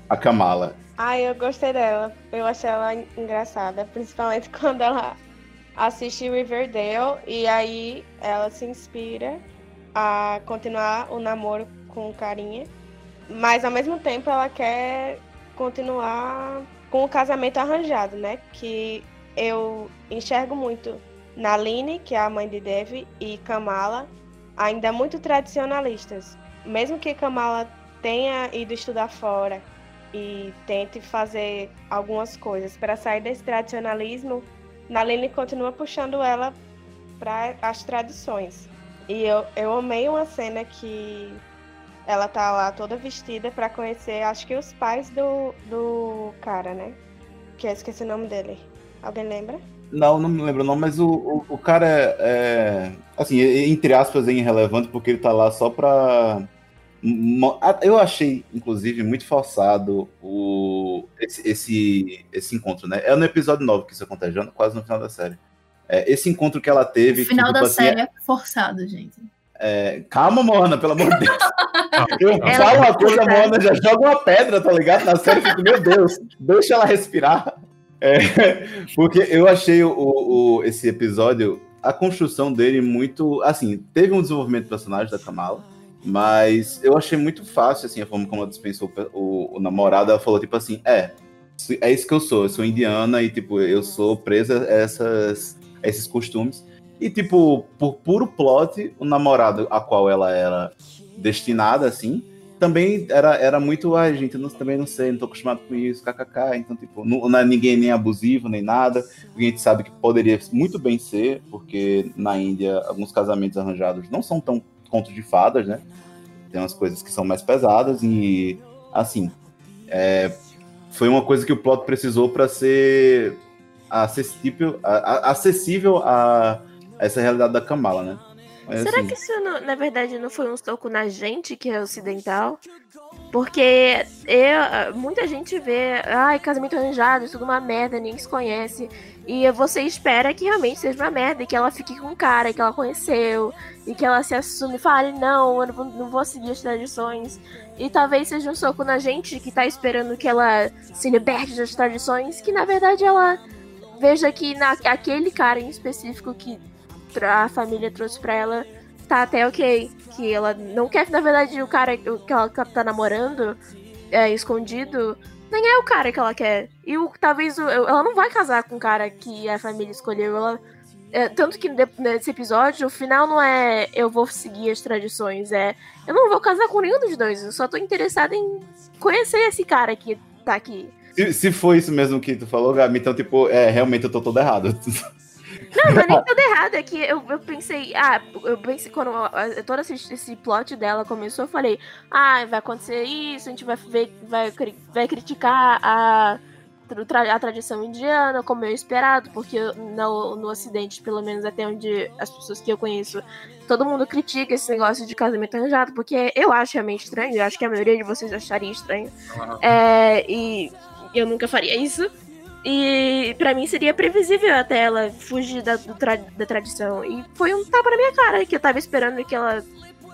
a Kamala. Ai, eu gostei dela. Eu achei ela en- engraçada, principalmente quando ela assiste Riverdale e aí ela se inspira a continuar o namoro com o carinha, mas ao mesmo tempo ela quer continuar com o casamento arranjado, né? Que eu enxergo muito na Line, que é a mãe de Dev, e Kamala, ainda muito tradicionalistas. Mesmo que Kamala tenha ido estudar fora e tente fazer algumas coisas para sair desse tradicionalismo, Naline continua puxando ela para as tradições. E eu, eu amei uma cena que ela tá lá toda vestida para conhecer, acho que os pais do, do cara, né? Que eu esqueci o nome dele. Alguém lembra? Não, não me lembro não, mas o, o, o cara é, é, assim, entre aspas, é irrelevante porque ele tá lá só pra... Eu achei, inclusive, muito forçado o, esse, esse, esse encontro, né? É no episódio 9 que isso acontece, já quase no final da série. É, esse encontro que ela teve... O final que, da tipo, assim, série é forçado, gente. é- Calma, Mona, pelo amor de Deus. Eu Ela falo uma coisa, a. Mona já joga uma pedra, tá ligado? Na série, fico, meu Deus, deixa ela respirar. É, porque eu achei o, o- esse episódio, a construção dele muito. Assim, teve um desenvolvimento do personagem da Kamala, mas eu achei muito fácil, assim, a forma como ela dispensou o, o namorado. Ela falou, tipo assim: é, é isso que eu sou, eu sou indiana e, tipo, eu sou presa a, essas, a esses costumes. E, tipo, por puro plot, o namorado a qual ela era destinada, assim, também era, era muito, ai, gente, eu não, também não sei, não tô acostumado com isso, kkk. Então, tipo, não, não é ninguém nem abusivo, nem nada. A gente sabe que poderia muito bem ser, porque na Índia, alguns casamentos arranjados não são tão contos de fadas, né? Tem umas coisas que são mais pesadas e, assim, é, foi uma coisa que o plot precisou pra ser acessível, a- a- acessível a essa realidade da Kamala, né? Será assim, que isso, não- na verdade, não foi um soco na gente que é ocidental? Porque eu, muita gente vê, ai, casamento arranjado, isso tudo uma merda, ninguém se conhece. E você espera que realmente seja uma merda, e que ela fique com um cara que ela conheceu, e que ela se assume e fale, não, eu não vou, não vou seguir as tradições. E talvez seja um soco na gente que tá esperando que ela se liberte das tradições, que na verdade ela veja que na, aquele cara em específico que a família trouxe pra ela tá até ok. Que ela não quer, na verdade, o cara o que ela tá namorando é, escondido nem é o cara que ela quer. E o, talvez o- ela não vai casar com o cara que a família escolheu. Ela, é, tanto que nesse episódio, o final não é eu vou seguir as tradições, é eu não vou casar com nenhum dos dois. Eu só tô interessada em conhecer esse cara que tá aqui. se, se foi isso mesmo que tu falou, Gabi, então, tipo, é, realmente eu tô todo errado. Não, não é nem tudo errado, é que eu, eu pensei, ah, eu pensei quando ah, todo esse, esse plot dela começou, eu falei, ah, vai acontecer isso, a gente vai ver, vai, vai criticar a, a tradição indiana, como eu esperado, porque no, no ocidente, pelo menos até onde as pessoas que eu conheço, todo mundo critica esse negócio de casamento arranjado, porque eu acho realmente estranho, eu acho que a maioria de vocês acharia estranho. É, e eu nunca faria isso. E pra mim seria previsível até ela fugir da, tra- da tradição. E foi um tapa na minha cara, que eu tava esperando que ela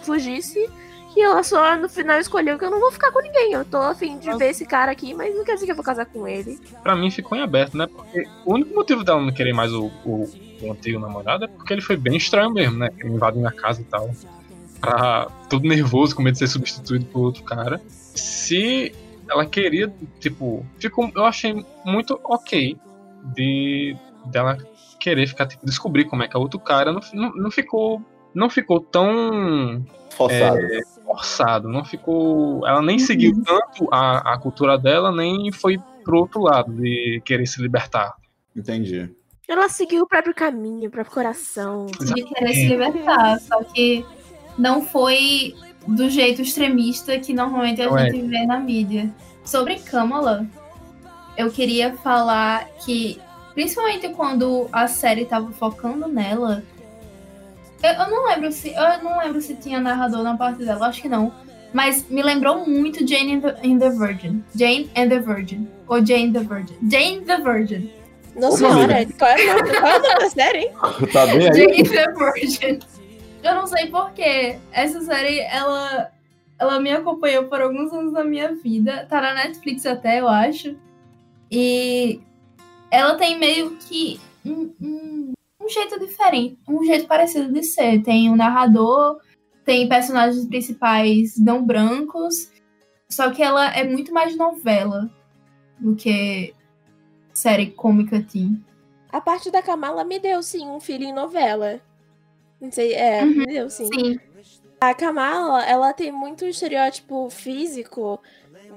fugisse. E ela só no final escolheu que eu não vou ficar com ninguém. Eu tô afim de ver esse cara aqui, mas não quer dizer que eu vou casar com ele. Pra mim ficou em aberto, né? Porque o único motivo dela não querer mais o, o, o antigo namorado é porque ele foi bem estranho mesmo, né? Invadiu minha casa e tal. Pra, todo nervoso, com medo de ser substituído por outro cara. Se ela queria, tipo, ficou, eu achei muito ok de dela querer ficar, tipo, descobrir como é que é outro cara. Não, não, não ficou. Não ficou tão Forçado. forçado, não ficou. Ela nem seguiu tanto a, a cultura dela, nem foi pro outro lado de querer se libertar. Entendi. Ela seguiu o próprio caminho, o próprio coração. de querer se libertar, só que não foi do jeito extremista que normalmente a Não é. gente vê na mídia. Sobre Kamala, eu queria falar que, principalmente quando a série tava focando nela, eu, eu não lembro se eu não lembro se tinha narrador na parte dela, acho que não. Mas me lembrou muito Jane and the, and the Virgin. Jane and the Virgin. Ou Jane the Virgin. Jane the Virgin. Nossa Ô, senhora, é o nome, qual é o nome da série, hein? Tá bem aí? Jane the Virgin. Eu não sei porquê. Essa série, ela, ela me acompanhou por alguns anos da minha vida. Tá na Netflix até, eu acho. E ela tem meio que um, um, um jeito diferente, um jeito parecido de ser. Tem um narrador, tem personagens principais não brancos. Só que ela é muito mais novela do que série cômica teen. A parte da Kamala me deu, sim, um feeling novela. Não sei, é, Uhum. deu, sim. Sim. A Kamala, ela tem muito estereótipo físico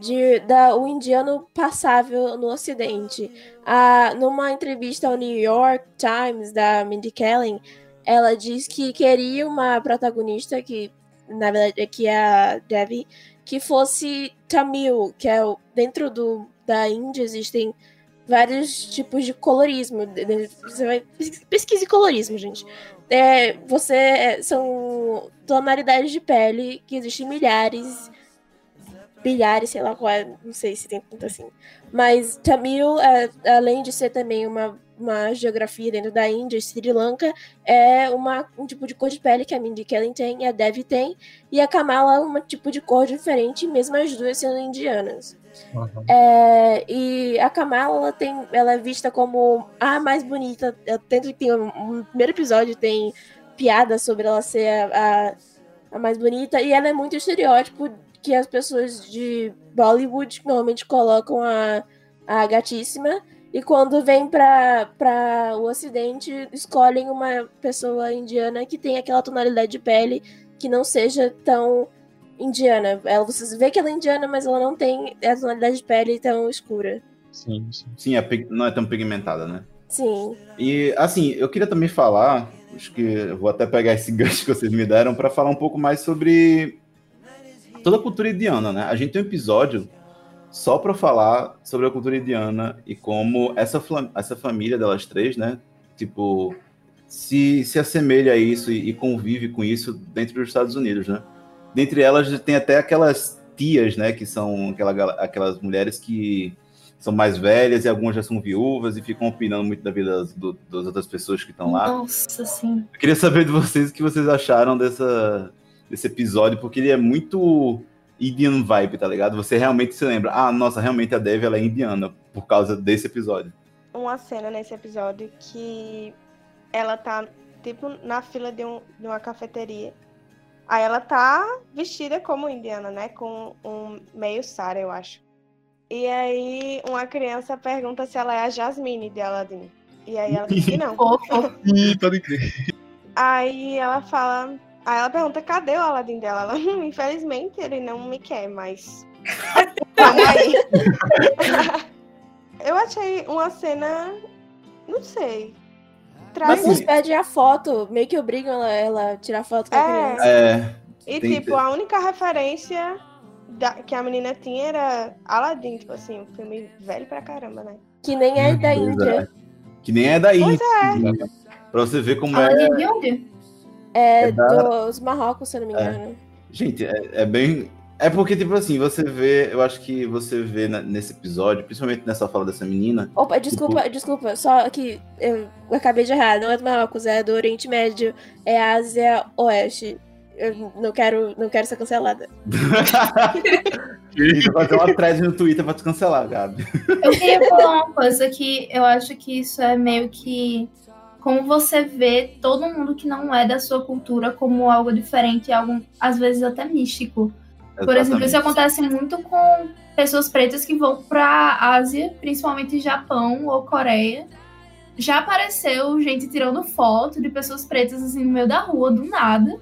de da, o indiano passável no ocidente. Ah, numa entrevista ao New York Times, da Mindy Kaling, ela diz que queria uma protagonista que, na verdade, é que é a Debbie, que fosse Tamil, que é o, dentro do, da Índia existem vários tipos de colorismo. Você vai pesquise colorismo, gente. É, você são tonalidades de pele que existem milhares, bilhares, sei lá qual é, não sei se tem tanto assim. Mas Tamil, é, além de ser também uma, uma geografia dentro da Índia, Sri Lanka, é uma, um tipo de cor de pele que a Mindy Kaling tem, e a Dev tem, e a Kamala é um tipo de cor diferente, mesmo as duas sendo indianas. Uhum. É, e a Kamala ela tem, ela é vista como a mais bonita. Eu tento que tem um, um primeiro episódio tem piada sobre ela ser a, a, a mais bonita e ela é muito estereótipo que as pessoas de Bollywood normalmente colocam a, a gatíssima e quando vem para o Ocidente escolhem uma pessoa indiana que tem aquela tonalidade de pele que não seja tão indiana. Ela, você vê que ela é indiana, mas ela não tem a tonalidade de pele tão escura. Sim, sim. Sim, é não é tão pigmentada, né? Sim. E assim, eu queria também falar, acho que vou até pegar esse gancho que vocês me deram para falar um pouco mais sobre toda a cultura indiana, né? A gente tem um episódio só para falar sobre a cultura indiana e como essa, essa família delas três, né? Tipo, se, se assemelha a isso e, e convive com isso dentro dos Estados Unidos, né? Dentre elas tem até aquelas tias, né? Que são aquela, aquelas mulheres que são mais velhas e algumas já são viúvas e ficam opinando muito da vida das, do- das outras pessoas que estão lá. Nossa, sim. Eu queria saber de vocês o que vocês acharam dessa, desse episódio, porque ele é muito Indian vibe, tá ligado? Você realmente se lembra, ah, nossa, realmente a Dev ela é indiana por causa desse episódio. Uma cena nesse episódio que ela tá, tipo, na fila de, um, de uma cafeteria. Aí ela tá vestida como indiana, né? Com um meio sara, eu acho. E aí uma criança pergunta se ela é a Jasmine de Aladdin. E aí ela diz que não. Ih, pode crer. Aí ela fala. Aí ela pergunta, cadê o Aladdin dela? Ela, "Hum, infelizmente, ele não me quer, mas. Vamos aí. Eu achei uma cena. Não sei. Traz. Mas eles pedem a foto, meio que obrigam ela, ela a tirar foto com a É. criança. É, E tem- tipo, a única referência da- que a menina tinha era Aladdin, tipo assim, um filme velho pra caramba, né? Que nem é da pois Índia. é. Que nem é daí. Pois Pra você ver como é. é de onde? É, É da- dos Marrocos, se eu não me engano. Gente, é, é bem. É porque, tipo assim, você vê, eu acho que você vê na- nesse episódio, principalmente nessa fala dessa menina, Opa, desculpa, desculpa, só que eu acabei de errar, não é do Marrocos, é do Oriente Médio, é Ásia Oeste. Eu não quero, não quero ser cancelada. vai ter uma thread no Twitter pra te cancelar, Gabi. Eu queria falar uma coisa que eu acho que isso é meio que como você vê todo mundo que não é da sua cultura como algo diferente, algo às vezes até místico. Por exemplo, isso Exatamente. acontece muito com pessoas pretas que vão pra Ásia, principalmente Japão ou Coreia. Já apareceu gente tirando foto de pessoas pretas assim no meio da rua, do nada.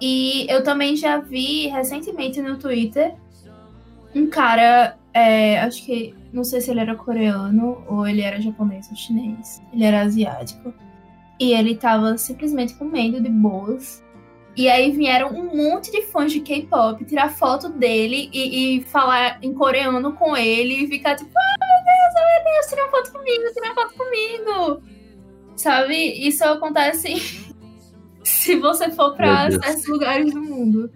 E eu também já vi recentemente no Twitter um cara, é, acho que, não sei se ele era coreano ou ele era japonês ou chinês. Ele era asiático. E ele tava simplesmente comendo de boas. E aí vieram um monte de fãs de K-pop tirar foto dele e, e falar em coreano com ele e ficar tipo, ai meu Deus, ai meu Deus, tira uma foto comigo, tira uma foto comigo. Sabe? Isso acontece se você for pra certos lugares do mundo.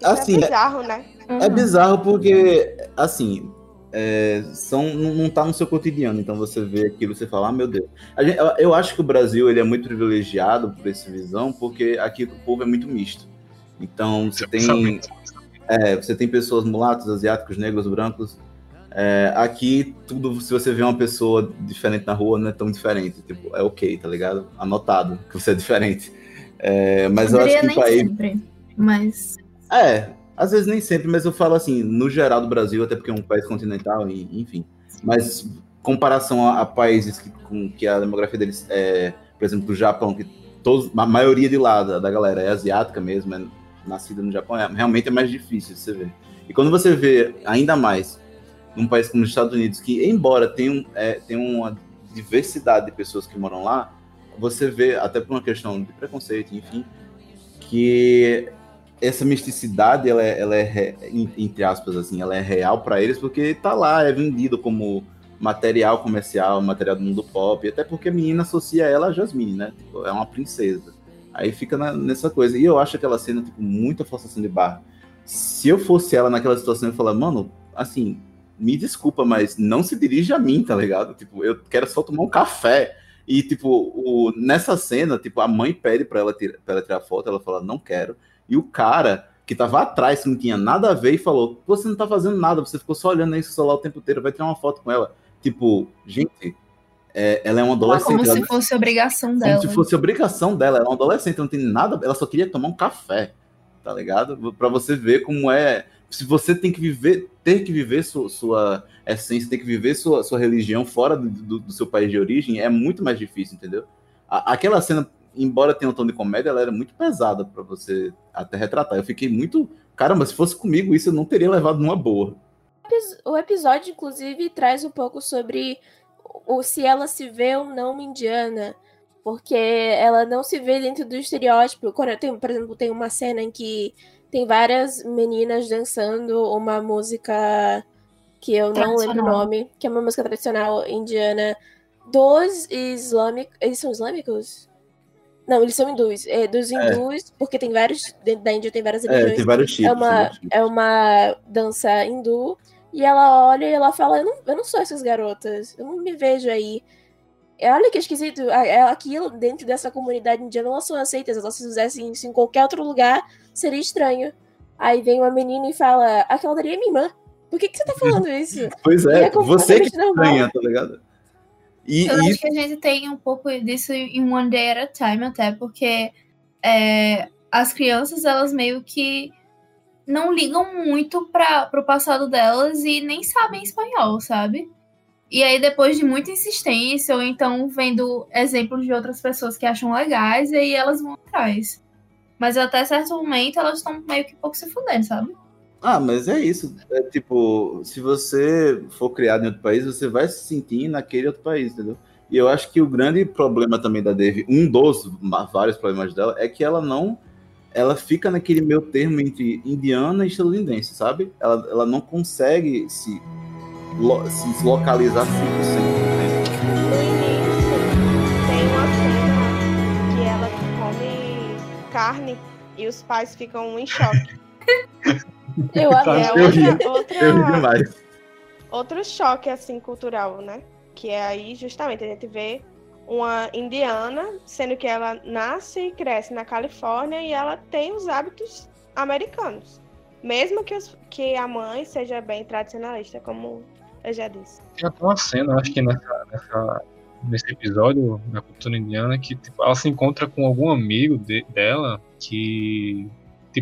Isso Assim, é bizarro, né? É Uhum. bizarro porque, assim, é, são, não, não tá no seu cotidiano, então você vê aquilo e você fala, ah, meu Deus. A gente- eu, eu acho que o Brasil ele é muito privilegiado por essa visão, porque aqui o povo é muito misto. Então, você tem, é, você tem pessoas mulatas, asiáticos, negros, brancos. É, aqui, tudo, se você vê uma pessoa diferente na rua, não é tão diferente. Tipo, é ok, tá ligado? Anotado que você é diferente. É, mas eu Poderia acho que nem o país, sempre, mas é, às vezes nem sempre, mas eu falo assim, no geral do Brasil, até porque é um país continental, e, enfim. Mas comparação a, a países que, com que a demografia deles é, por exemplo, do Japão, que todos, a maioria de lá da, da galera é asiática mesmo, é nascida no Japão, é, realmente é mais difícil de você ver. E quando você vê ainda mais num país como os Estados Unidos, que embora tenha, um, é, tenha uma diversidade de pessoas que moram lá, você vê, até por uma questão de preconceito, enfim, que essa misticidade, ela é, ela é re- en- entre aspas, assim, ela é real para eles porque tá lá, é vendido como material comercial, material do mundo pop, até porque a menina associa ela a Jasmine, né? Tipo, é uma princesa. Aí fica na- nessa coisa. E eu acho aquela cena, tipo, muita forçação de barra. Se eu fosse ela naquela situação, eu ia falar, mano, assim, me desculpa, mas não se dirige a mim, tá ligado? Tipo, eu quero só tomar um café. E, tipo, o, nessa cena, tipo, a mãe pede pra ela, ela tirar foto, ela fala, não quero. E o cara que tava atrás, que não tinha nada a ver, e falou: Você não tá fazendo nada, você ficou só olhando aí seu celular o tempo inteiro, vai tirar uma foto com ela. Tipo, gente, é, ela é uma adolescente. como ela- se fosse obrigação como dela. se fosse obrigação dela. Ela é uma adolescente, não tem nada. Ela só queria tomar um café, tá ligado? Pra você ver como é. Se você tem que viver, ter que viver sua, sua essência, ter que viver sua, sua religião fora do, do- do seu país de origem, é muito mais difícil, entendeu? A- aquela cena, embora tenha um tom de comédia, ela era muito pesada pra você até retratar. Eu fiquei muito. Caramba, se fosse comigo, isso eu não teria levado numa boa. O episódio, inclusive, traz um pouco sobre o se ela se vê ou não uma indiana. Porque ela não se vê dentro do estereótipo. Quando tem, por exemplo, tem uma cena em que tem várias meninas dançando uma música que eu não lembro o nome, que é uma música tradicional indiana dos islâmicos. Eles são islâmicos? Não, eles são hindus. É, dos hindus, porque tem vários. Dentro da Índia tem várias É, religiões. tem vários tipos. É uma, tipos. é uma dança hindu. E ela olha e ela fala: eu não, eu não sou essas garotas, eu não me vejo aí. E Olha que esquisito, é aquilo dentro dessa comunidade indiana não são aceitas. Elas se fizessem isso em qualquer outro lugar, seria estranho. Aí vem uma menina e fala: aquela dali é minha irmã. Por que, que você tá falando isso? Pois é, é você que estranha, tá ligado? E, Eu e acho que a gente tem um pouco disso em One Day at a Time, até porque é, as crianças, elas meio que não ligam muito para pro passado delas e nem sabem espanhol, sabe? E aí, depois de muita insistência, ou então vendo exemplos de outras pessoas que acham legais, e aí elas vão atrás. Mas até certo momento elas estão meio que pouco se fudendo, sabe? Ah, mas é isso. É tipo, se você for criado em outro país, você vai se sentir naquele outro país, entendeu? E eu acho que o grande problema também da Dave, um dos vários problemas dela, é que ela não. Ela fica naquele meio termo entre indiana e estadunidense, sabe? Ela, ela não consegue se, lo- se localizar 100%. né? No início, tem uma cena que ela come carne e os pais ficam em choque. Eu E amei. é Eu outra, Eu ri demais. outro choque assim cultural, né? Que é aí justamente a gente vê uma indiana, sendo que ela nasce e cresce na Califórnia e ela tem os hábitos americanos. Mesmo que, os- que a mãe seja bem tradicionalista, como eu já disse. Já tem uma cena, acho que nessa, nessa- nesse episódio da cultura indiana, que tipo, ela se encontra com algum amigo de- dela que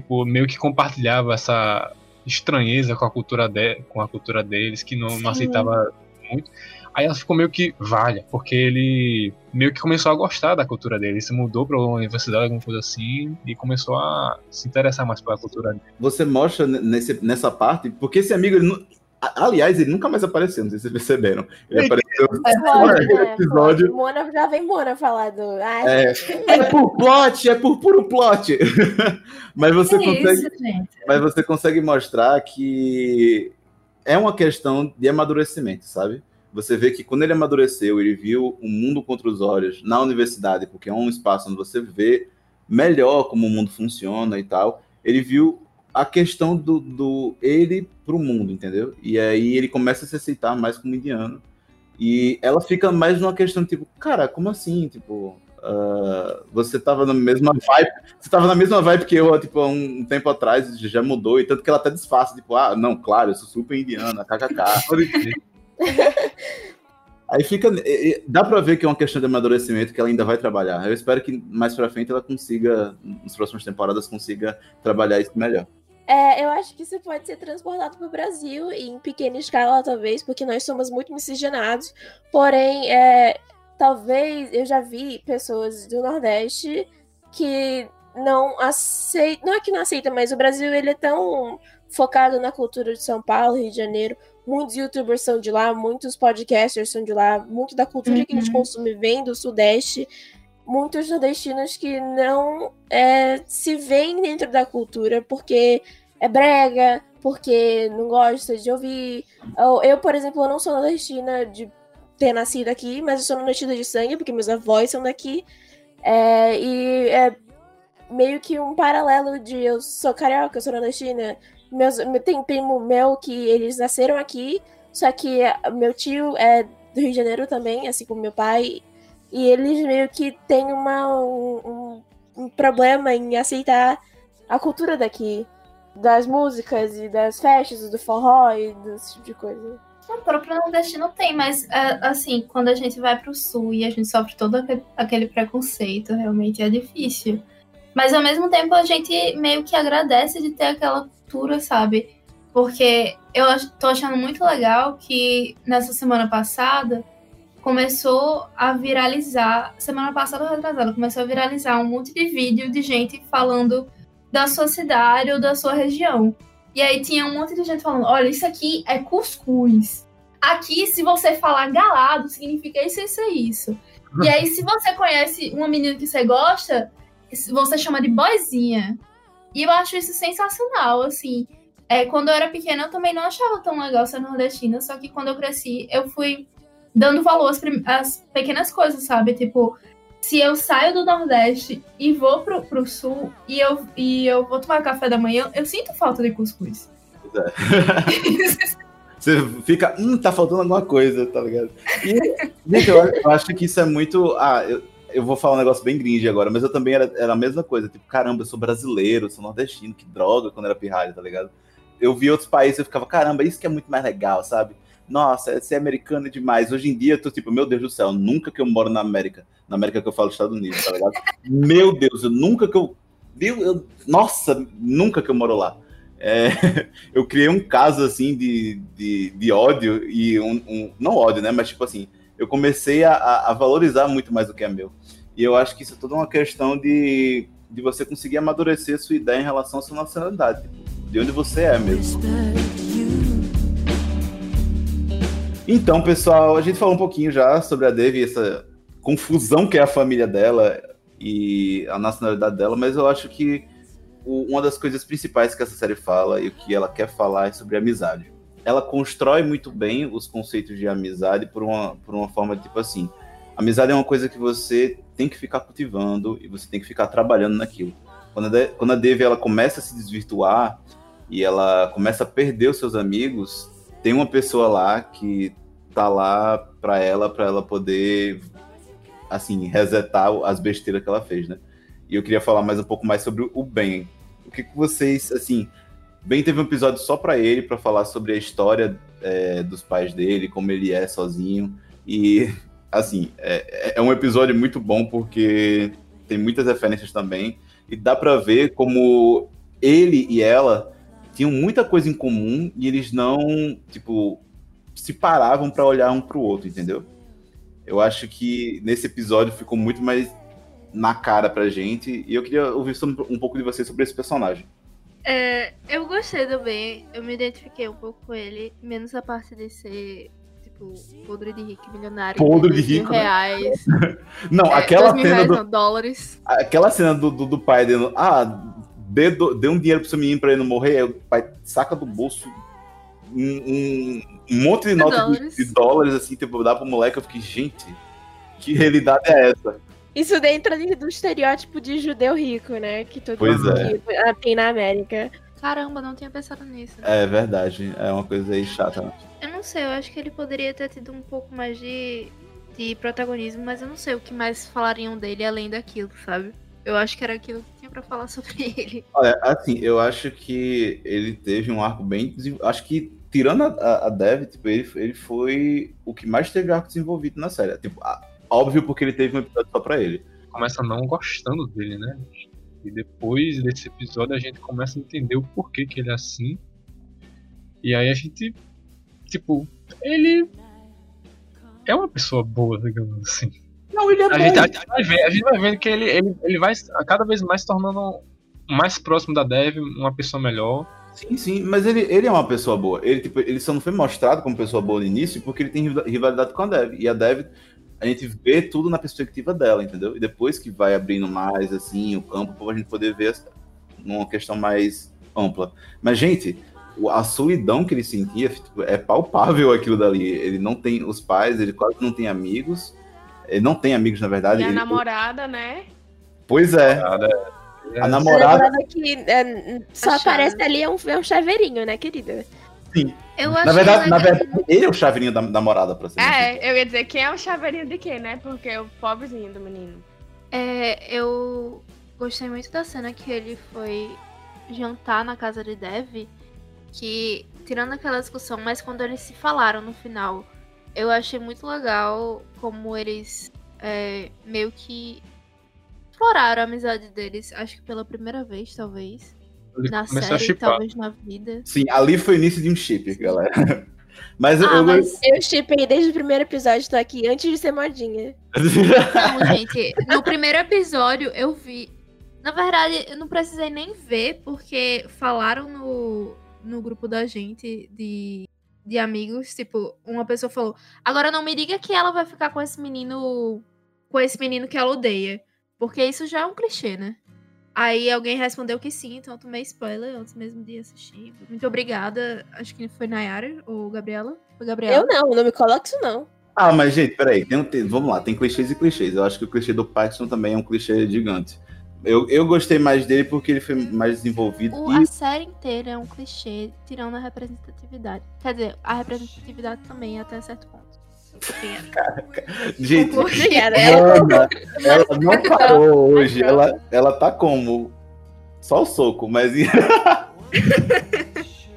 tipo, meio que compartilhava essa estranheza com a cultura, de, com a cultura deles, que não, não aceitava muito. Aí ela ficou meio que valha, porque ele meio que começou a gostar da cultura dele. Ele se mudou para uma universidade, alguma coisa assim, e começou a se interessar mais pela cultura dele. Você mostra nesse, nessa parte, porque esse amigo, ele aliás, ele nunca mais apareceu, não sei se vocês perceberam. Ele apareceu Pode, né? episódio. Pode. Mona, já vem Mona falar do. Ah, É, é por plot, é por puro plot. mas você é consegue, isso, mas você consegue mostrar que é uma questão de amadurecimento, sabe? Você vê que quando ele amadureceu, ele viu o mundo contra os olhos na universidade, porque é um espaço onde você vê melhor como o mundo funciona e tal. Ele viu a questão do, do ele pro mundo, entendeu? E aí ele começa a se aceitar mais como indiano. E ela fica mais numa questão tipo, cara, como assim? Tipo, ah, você tava na mesma vibe, você tava na mesma vibe que eu, tipo, há um, um tempo atrás, já mudou, e tanto que ela até disfarça, tipo, ah, não, claro, eu sou super indiana, kkk. Aí fica. e- e Dá pra ver que é uma questão de amadurecimento que ela ainda vai trabalhar. Eu espero que mais pra frente ela consiga, nas próximas temporadas, consiga trabalhar isso melhor. É, eu acho que isso pode ser transportado para o Brasil, em pequena escala, talvez, porque nós somos muito miscigenados. Porém, é, talvez eu já vi pessoas do Nordeste que não aceitam. Não é que não aceita, mas o Brasil ele é tão focado na cultura de São Paulo, Rio de Janeiro. Muitos youtubers são de lá, muitos podcasters são de lá, muito da cultura que a gente Uhum. consome vem do Sudeste. Muitos nordestinos que não é, se veem dentro da cultura porque é brega, porque não gosta de ouvir. Eu, por exemplo, eu não sou nordestina de ter nascido aqui, mas eu sou nordestina de sangue, porque meus avós são daqui. É, e é meio que um paralelo de eu sou carioca, eu sou nordestina. Meus, tem primo meu que eles nasceram aqui, só que meu tio é do Rio de Janeiro também, assim como meu pai. E eles meio que têm uma, um, um- problema em aceitar a cultura daqui. Das músicas e das festas, do forró e desse tipo de coisa. O próprio nordestino tem, mas é, assim, quando a gente vai pro sul e a gente sofre todo aquele, preconceito, realmente é difícil. Mas ao mesmo tempo a gente meio que agradece de ter aquela cultura, sabe? Porque eu tô achando muito legal que nessa semana passada começou a viralizar, semana passada ou retrasada, começou a viralizar um monte de vídeo de gente falando da sua cidade ou da sua região. E aí tinha um monte de gente falando: olha, isso aqui é cuscuz. Aqui, se você falar galado, significa isso, isso e isso. E aí, se você conhece uma menina que você gosta, você chama de boizinha. E eu acho isso sensacional, assim. É, quando eu era pequena, eu também não achava tão legal ser nordestina, só que quando eu cresci, eu fui dando valor às, às pequenas coisas, sabe? Tipo, se eu saio do Nordeste e vou pro, pro Sul e eu, e eu vou tomar café da manhã, eu sinto falta de cuscuz. Você fica, hum, tá faltando alguma coisa, tá ligado? E, gente, eu, eu acho que isso é muito. Ah, eu, eu vou falar um negócio bem gringe agora, mas eu também era, era a mesma coisa. Tipo, caramba, eu sou brasileiro, sou nordestino, que droga quando era pirralha, tá ligado? Eu vi outros países e eu ficava, caramba, isso que é muito mais legal, sabe? Nossa, americano é demais. Hoje em dia, eu tô tipo, meu Deus do céu, nunca que eu moro na América. Na América que eu falo Estados Unidos, tá ligado? meu Deus, eu nunca que eu. Viu? Eu- nossa, nunca que eu moro lá. É, eu criei um caso assim de, de, de ódio e um, um- Não ódio, né? Mas tipo assim, eu comecei a, a- valorizar muito mais o que é meu. E eu acho que isso é toda uma questão de, de você conseguir amadurecer sua ideia em relação à sua nacionalidade. tipo, De onde você é mesmo. Então, pessoal, a gente falou um pouquinho já sobre a Devi, essa confusão que é a família dela e a nacionalidade dela, mas eu acho que uma das coisas principais que essa série fala e o que ela quer falar é sobre amizade. Ela constrói muito bem os conceitos de amizade por uma, por uma forma tipo assim: amizade é uma coisa que você tem que ficar cultivando e você tem que ficar trabalhando naquilo. Quando a, De- quando a Devi ela começa a se desvirtuar e ela começa a perder os seus amigos, tem uma pessoa lá que tá lá pra ela, pra ela poder, assim, resetar as besteiras que ela fez, né? E eu queria falar mais um pouco mais sobre o Ben. O que, que vocês, assim, Ben teve um episódio só pra ele, pra falar sobre a história é, dos pais dele, como ele é sozinho. E, assim, é, é um episódio muito bom porque tem muitas referências também. E dá pra ver como ele e ela tinham muita coisa em comum e eles não, tipo, se paravam pra olhar um pro outro, entendeu? Eu acho que nesse episódio ficou muito mais na cara pra gente e eu queria ouvir um pouco de você sobre esse personagem. É, eu gostei do Ben, eu me identifiquei um pouco com ele, menos a parte de ser, tipo, podre de rico milionário. Podre de rico, né? reais. Não, é, aquela cena reais, do, não, dólares. aquela cena do, do, do pai dele, ah, dê, do- dê um dinheiro pro seu menino pra ele não morrer, aí o pai saca do bolso um, um- um monte de notas de, dólares. de dólares, assim, tipo, dá pro moleque, eu fiquei, gente, que realidade é essa? Isso dentro ali do estereótipo de judeu rico, né? Que todo Pois mundo é. que, ah, tem na América. Caramba, não tinha pensado nisso. É verdade, é uma coisa aí chata. Eu não sei, eu acho que ele poderia ter tido um pouco mais de, de protagonismo, mas eu não sei o que mais falariam dele além daquilo, sabe? Eu acho que era aquilo pra falar sobre ele. Olha, assim, eu acho que ele teve um arco bem. Acho que, tirando a, a, Dev, tipo, ele, ele foi o que mais teve arco desenvolvido na série. Tipo, óbvio porque ele teve um episódio só pra ele. Começa não gostando dele, né? E depois desse episódio a gente começa a entender o porquê que ele é assim. E aí a gente, tipo, ele é uma pessoa boa, digamos assim. Não, ele é A gente, a gente vai ver- a gente vai vendo que ele, ele, ele vai cada vez mais se tornando mais próximo da Dev, uma pessoa melhor. Sim, sim, mas ele, ele é uma pessoa boa. Ele, tipo, ele só não foi mostrado como pessoa boa no início porque ele tem riva- rivalidade com a Dev. E a Dev, a gente vê tudo na perspectiva dela, entendeu? E depois que vai abrindo mais, assim, o campo, pra gente poder ver numa questão mais ampla. Mas, gente, a solidão que ele sentia tipo, é palpável aquilo dali. Ele não tem os pais, ele quase não tem amigos. Ele não tem amigos, na verdade. E a Ele- namorada, né? Pois é, Cara, a A namorada. namorada que é, só A aparece ali é um, é um chaveirinho, né, querida? Eu Na verdade, na verdade, ele é o chaveirinho da namorada, pra ser É, eu ia dizer, quem é o chaveirinho de quê, né? Porque é o pobrezinho do menino. É, eu gostei muito da cena que ele foi jantar na casa de Dev, que tirando aquela discussão, mas quando eles se falaram no final, eu achei muito legal como eles é, meio que exploraram a amizade deles, acho que pela primeira vez, talvez, ele na série, talvez na vida. Sim, ali foi o início de um chip, galera. Mas eu. Ah, eu- mas Eu chipei desde o primeiro episódio, tô aqui antes de ser modinha. Não, gente, no primeiro episódio eu vi. Na verdade, eu não precisei nem ver, porque falaram no, no grupo da gente de, de amigos, tipo, uma pessoa falou: Agora não me diga que ela vai ficar com esse menino. Com esse menino que ela odeia. Porque isso já é um clichê, né? Aí alguém respondeu que sim, então eu tomei spoiler antes mesmo de assistir. Muito obrigada. Acho que foi Nayara ou Gabriela. Foi Gabriela. Eu não, não me coloque isso não. Ah, mas gente, peraí, tem, um- tem- vamos lá, tem clichês e clichês. Eu acho que o clichê do Parkinson também é um clichê gigante. Eu, eu gostei mais dele porque ele foi mais desenvolvido. O- e a série inteira é um clichê, tirando a representatividade. Quer dizer, a representatividade também até certo ponto. Enfim, Gente. Ana, ela não parou hoje. Ela, ela tá como? Só o soco, mas.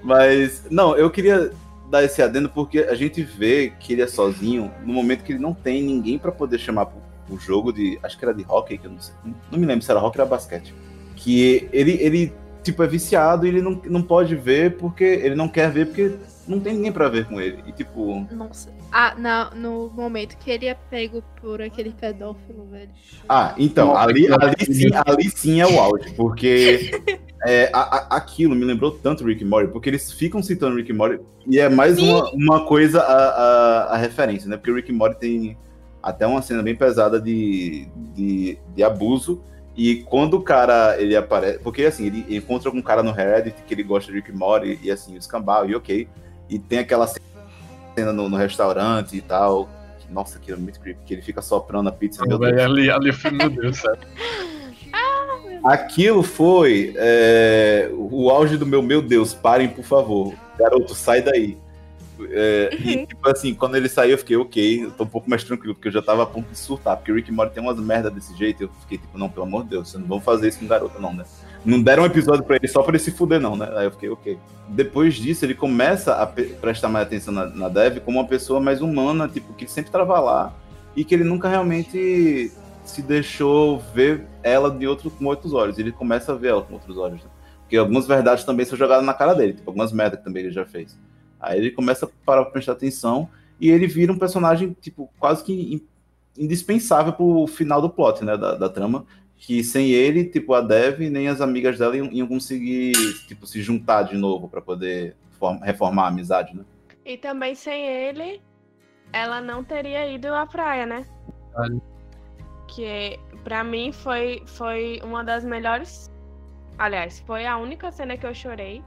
mas. Não, eu queria dar esse adendo porque a gente vê que ele é sozinho no momento que ele não tem ninguém pra poder chamar pro, pro jogo de. Acho que era de hockey, que eu não sei. Não me lembro se era hockey ou era basquete. Que ele, ele tipo, é viciado e ele não, não pode ver porque. Ele não quer ver porque não tem ninguém pra ver com ele. E tipo. Nossa. Ah, na, no momento que ele é pego por aquele pedófilo, velho. Ah, então, ali, ali, sim, ali sim é o auge, porque é, a- a- aquilo me lembrou tanto Rick Morty, porque eles ficam citando Rick Morty, e é mais uma, uma coisa a, a, a referência, né? Porque o Rick Morty tem até uma cena bem pesada de, de, de abuso, e quando o cara, ele aparece, porque assim, ele encontra com um cara no Reddit que ele gosta de Rick and Morty, e assim, o escambau, e ok, e tem aquela cena no, no restaurante e tal, nossa, aquilo é muito creepy, que ele fica soprando a pizza, meu Deus. Ali, ali, meu Deus, sério. Aquilo foi é, o auge do meu, meu Deus, parem, por favor. Garoto, sai daí. É, E, tipo assim, quando ele saiu, eu fiquei, ok, eu tô um pouco mais tranquilo, porque eu já tava a ponto de surtar, porque o Rick Morty tem umas merda desse jeito, e eu fiquei tipo, não, pelo amor de Deus, vocês não vão fazer isso com garoto, não, né? Não deram um episódio pra ele só pra ele se fuder, não, né? Aí eu fiquei, ok. Depois disso, ele começa a prestar mais atenção na, na Dev como uma pessoa mais humana, tipo, que sempre tava lá, e que ele nunca realmente se deixou ver ela de outro, com outros olhos. Ele começa a ver ela com outros olhos. Né? Porque algumas verdades também são jogadas na cara dele, tipo, algumas merdas que também ele já fez. Aí ele começa a parar pra prestar atenção e ele vira um personagem, tipo, quase que in- indispensável pro final do plot, né, da, da trama. Que sem ele, tipo, a Dev nem as amigas dela iam, iam conseguir, tipo, se juntar de novo pra poder form- reformar a amizade, né? E também sem ele, ela não teria ido à praia, né? Que pra mim foi, foi uma das melhores. Aliás, foi a única cena que eu chorei.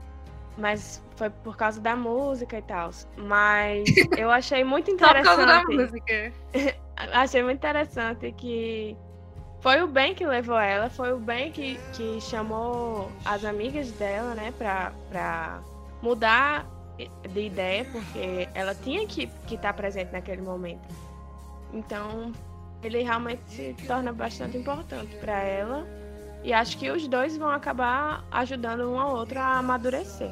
Mas foi por causa da música e tal. Mas eu achei muito Só por causa da interessante. música. achei muito interessante que foi o Ben que levou ela, foi o Ben que, que chamou as amigas dela, né, pra, pra mudar de ideia, porque ela tinha que estar que tá presente naquele momento. Então, ele realmente se torna bastante importante pra ela. E acho que os dois vão acabar ajudando um ao outro a amadurecer.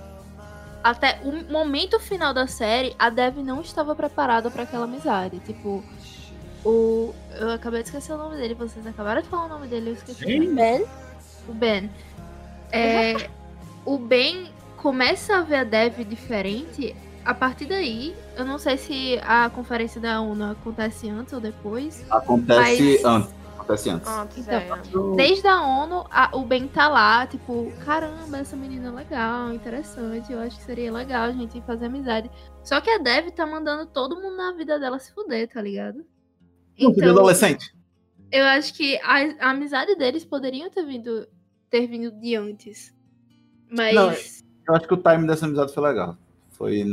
Até o momento final da série, a Dev não estava preparada pra aquela amizade. Tipo, o. Eu acabei de esquecer o nome dele, vocês acabaram de falar o nome dele, eu esqueci. Sim. Ben? O Ben. É, o Ben começa a ver a Dev diferente. A partir daí, eu não sei se a conferência da ONU acontece antes ou depois. Acontece Mas- antes. Acontece antes. Antes, Então, é. Desde a ONU, a- o Ben tá lá, tipo, caramba, essa menina é legal, interessante. Eu acho que seria legal a gente fazer amizade. Só que a Dev tá mandando todo mundo na vida dela se fuder, tá ligado? Um filho adolescente. eu acho que a, a amizade deles poderiam ter vindo, ter vindo de antes. Mas. Não, Eu acho que o time dessa amizade foi legal. Foi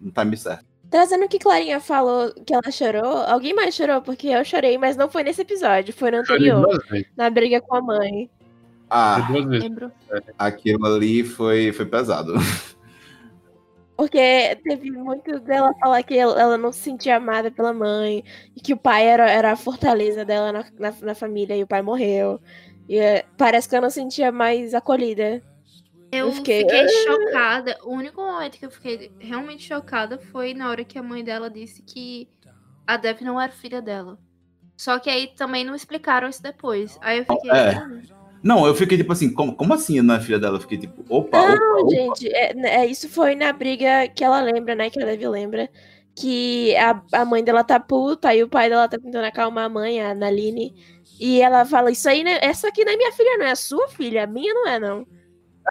no time certo. Trazendo o que Clarinha falou que ela chorou, alguém mais chorou? Porque eu chorei, mas não foi nesse episódio, foi no anterior, na briga com a mãe. Ah, vezes. lembro. aquilo ali foi, foi pesado. Porque teve muito dela falar que ela ela não se sentia amada pela mãe, e que o pai era, era a fortaleza dela na, na, na família, e o pai morreu. E é, parece que eu não sentia mais acolhida. Eu Eu fiquei, fiquei- chocada. O único momento que eu fiquei realmente chocada foi na hora que a mãe dela disse que a Dev não era filha dela. Só que aí também não explicaram isso depois. Aí eu fiquei. É. "Hum, Não, eu fiquei tipo assim, como, como assim não é filha dela? Eu fiquei tipo, opa, Não, opa, opa. gente, é, é, isso foi na briga que ela lembra, né? Que a Devi lembra. Que a, a mãe dela tá puta, aí o pai dela tá tentando acalmar a mãe, a Naline. E ela fala, isso aí, né, essa aqui não é minha filha, não, é a sua filha, a minha não é, não.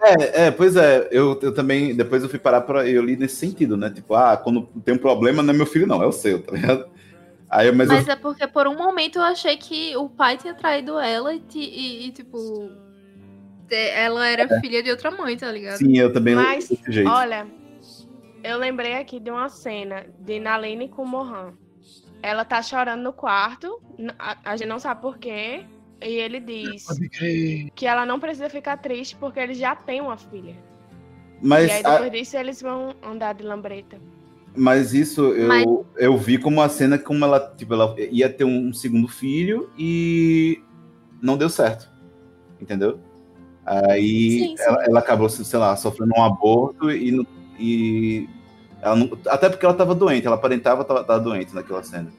É, é, pois é, eu, eu também, depois eu fui parar pra, eu li nesse sentido, né? Tipo, ah, quando tem um problema não é meu filho não, é o seu, tá ligado? Aí, mas, Mas eu, é porque por um momento eu achei que o pai tinha traído ela e, e- e, tipo. ela era filha de outra mãe, tá ligado? Sim, eu também Mas, desse jeito. olha, eu lembrei aqui de uma cena de Nalene com Mohan. Ela tá chorando no quarto, a, a gente não sabe por quê, e ele diz que ela não precisa ficar triste porque ele já tem uma filha. Mas, e aí a- depois disso eles vão andar de lambreta. mas isso eu, Mas- eu vi como uma cena como ela, tipo, ela ia ter um segundo filho e não deu certo. Entendeu? Aí Sim, sim. Ela, ela acabou, sei lá, sofrendo um aborto e, não- e ela não- até porque ela estava doente, ela aparentava estar doente naquela cena.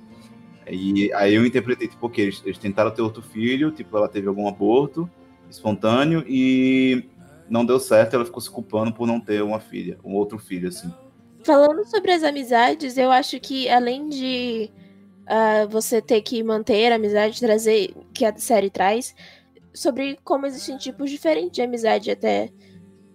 E aí eu interpretei, tipo, ok, eles, eles tentaram ter outro filho, tipo, ela teve algum aborto espontâneo e não deu certo, ela ficou se culpando por não ter uma filha, um outro filho, assim. Falando sobre as amizades, eu acho que além de ah, você ter que manter a amizade, trazer, que a série traz, sobre como existem tipos diferentes de amizade até.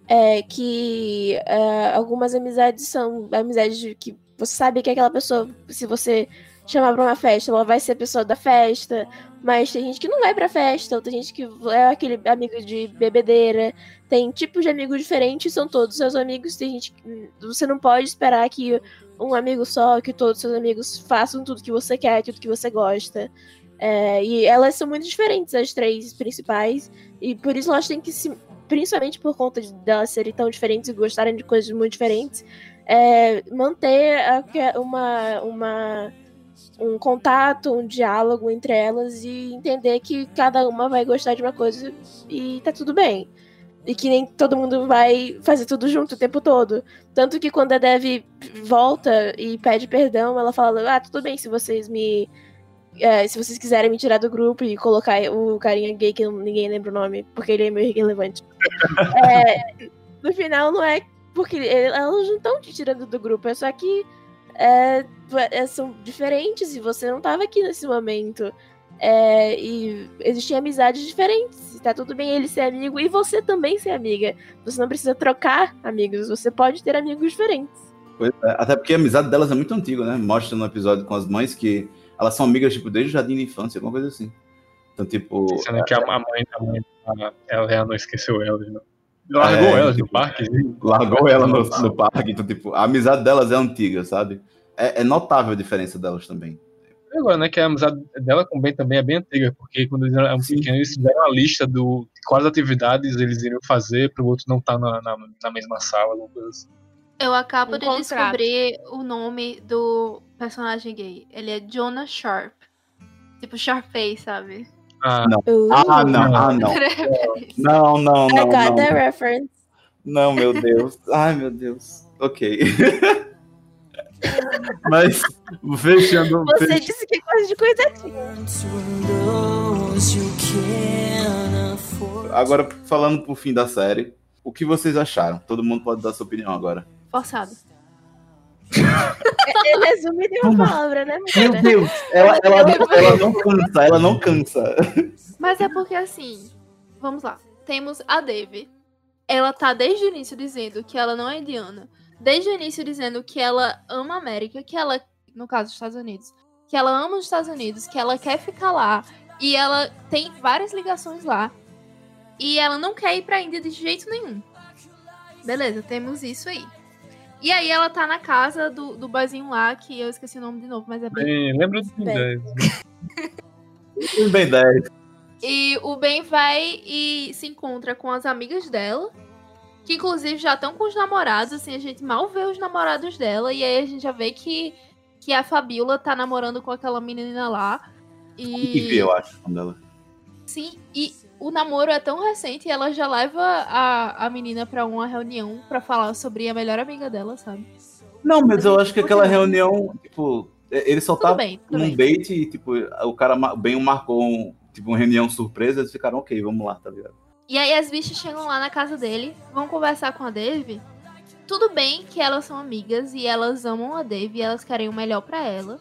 É, que ah, algumas amizades são amizades de que você sabe que aquela pessoa, se você chamar pra uma festa, ela vai ser a pessoa da festa, mas tem gente que não vai pra festa, ou tem gente que é aquele amigo de bebedeira, tem tipos de amigos diferentes, são todos seus amigos, tem gente que você não pode esperar que um amigo só, que todos seus amigos façam tudo que você quer, tudo que você gosta. É, e elas são muito diferentes, as três principais, e por isso elas têm que se. Principalmente por conta de delas serem tão diferentes e gostarem de coisas muito diferentes, é, manter a- uma, uma, um contato, um diálogo entre elas e entender que cada uma vai gostar de uma coisa e tá tudo bem. E que nem todo mundo vai fazer tudo junto o tempo todo. Tanto que quando a Dev volta e pede perdão, ela fala: Ah, tudo bem se vocês me. é, se vocês quiserem me tirar do grupo e colocar o carinha gay que ninguém lembra o nome, porque ele é meio irrelevante. É, no final, não é porque elas não estão te tirando do grupo, é só que é, é, são diferentes e você não tava aqui nesse momento. É, e existem amizades diferentes. Tá tudo bem ele ser amigo e você também ser amiga. Você não precisa trocar amigos, você pode ter amigos diferentes. Pois é, Até porque a amizade delas é muito antiga, né? Mostra no episódio com as mães que elas são amigas, tipo, desde o jardim de infância, alguma coisa assim. Então, tipo. Sendo que a, mãe, a mãe ela, ela não esqueceu elas, não. Largou É, elas no tipo, parque. largou ela no, no parque, então, tipo, a amizade delas é antiga, sabe? É, é notável a diferença delas também. E Agora, né, que a amizade dela com o Ben também é bem antiga, porque quando eles eram Sim. pequenos, eles fizeram uma lista do, de quais atividades eles iriam fazer para o outro não estar na, na, na mesma sala, alguma coisa assim. Eu acabo Um de contrato. descobrir o nome do personagem gay. Ele é Jonah Sharp. Tipo Sharpay, sabe? Ah, Uh, Ah, não, ah, não. Não, não, I não. got Não, the reference. não meu Deus. Ai, meu Deus. Ok. Mas, fechando. Você fech- disse que gosta de coisa assim. Agora, falando pro fim da série, o que vocês acharam? Todo mundo pode dar sua opinião agora. Forçado. É resumido em uma palavra, né, Meu? Deus, ela, ela, ela não cansa, ela não cansa. Mas é porque assim, vamos lá. Temos a Dave. Ela tá desde o início dizendo que ela não é indiana. Desde o início dizendo que ela ama a América, que ela, no caso dos Estados Unidos, que ela ama os Estados Unidos, que ela quer ficar lá e ela tem várias ligações lá. E ela não quer ir pra Índia de jeito nenhum. Beleza, temos isso aí. E aí ela tá na casa do, do boyzinho lá, que eu esqueci o nome de novo, mas é bem bem, lembra do Bem. Tudo bem, 10. E o Ben vai e se encontra com as amigas dela, que inclusive já estão com os namorados, assim, a gente mal vê os namorados dela, e aí a gente já vê que, que a Fabiola tá namorando com aquela menina lá. E eu acho, o nome dela. sim, e o namoro é tão recente, ela já leva a, a menina pra uma reunião pra falar sobre a melhor amiga dela, sabe? Não, mas eu acho que aquela reunião, tipo, ele só Tudo tá bem, num bem. date e, tipo, o cara bem marcou um, tipo, uma reunião surpresa, eles ficaram, ok, vamos lá, tá ligado? E aí as bichas chegam lá na casa dele, vão conversar com a Dave. Tudo bem que elas são amigas e elas amam a Dave e elas querem o melhor pra ela.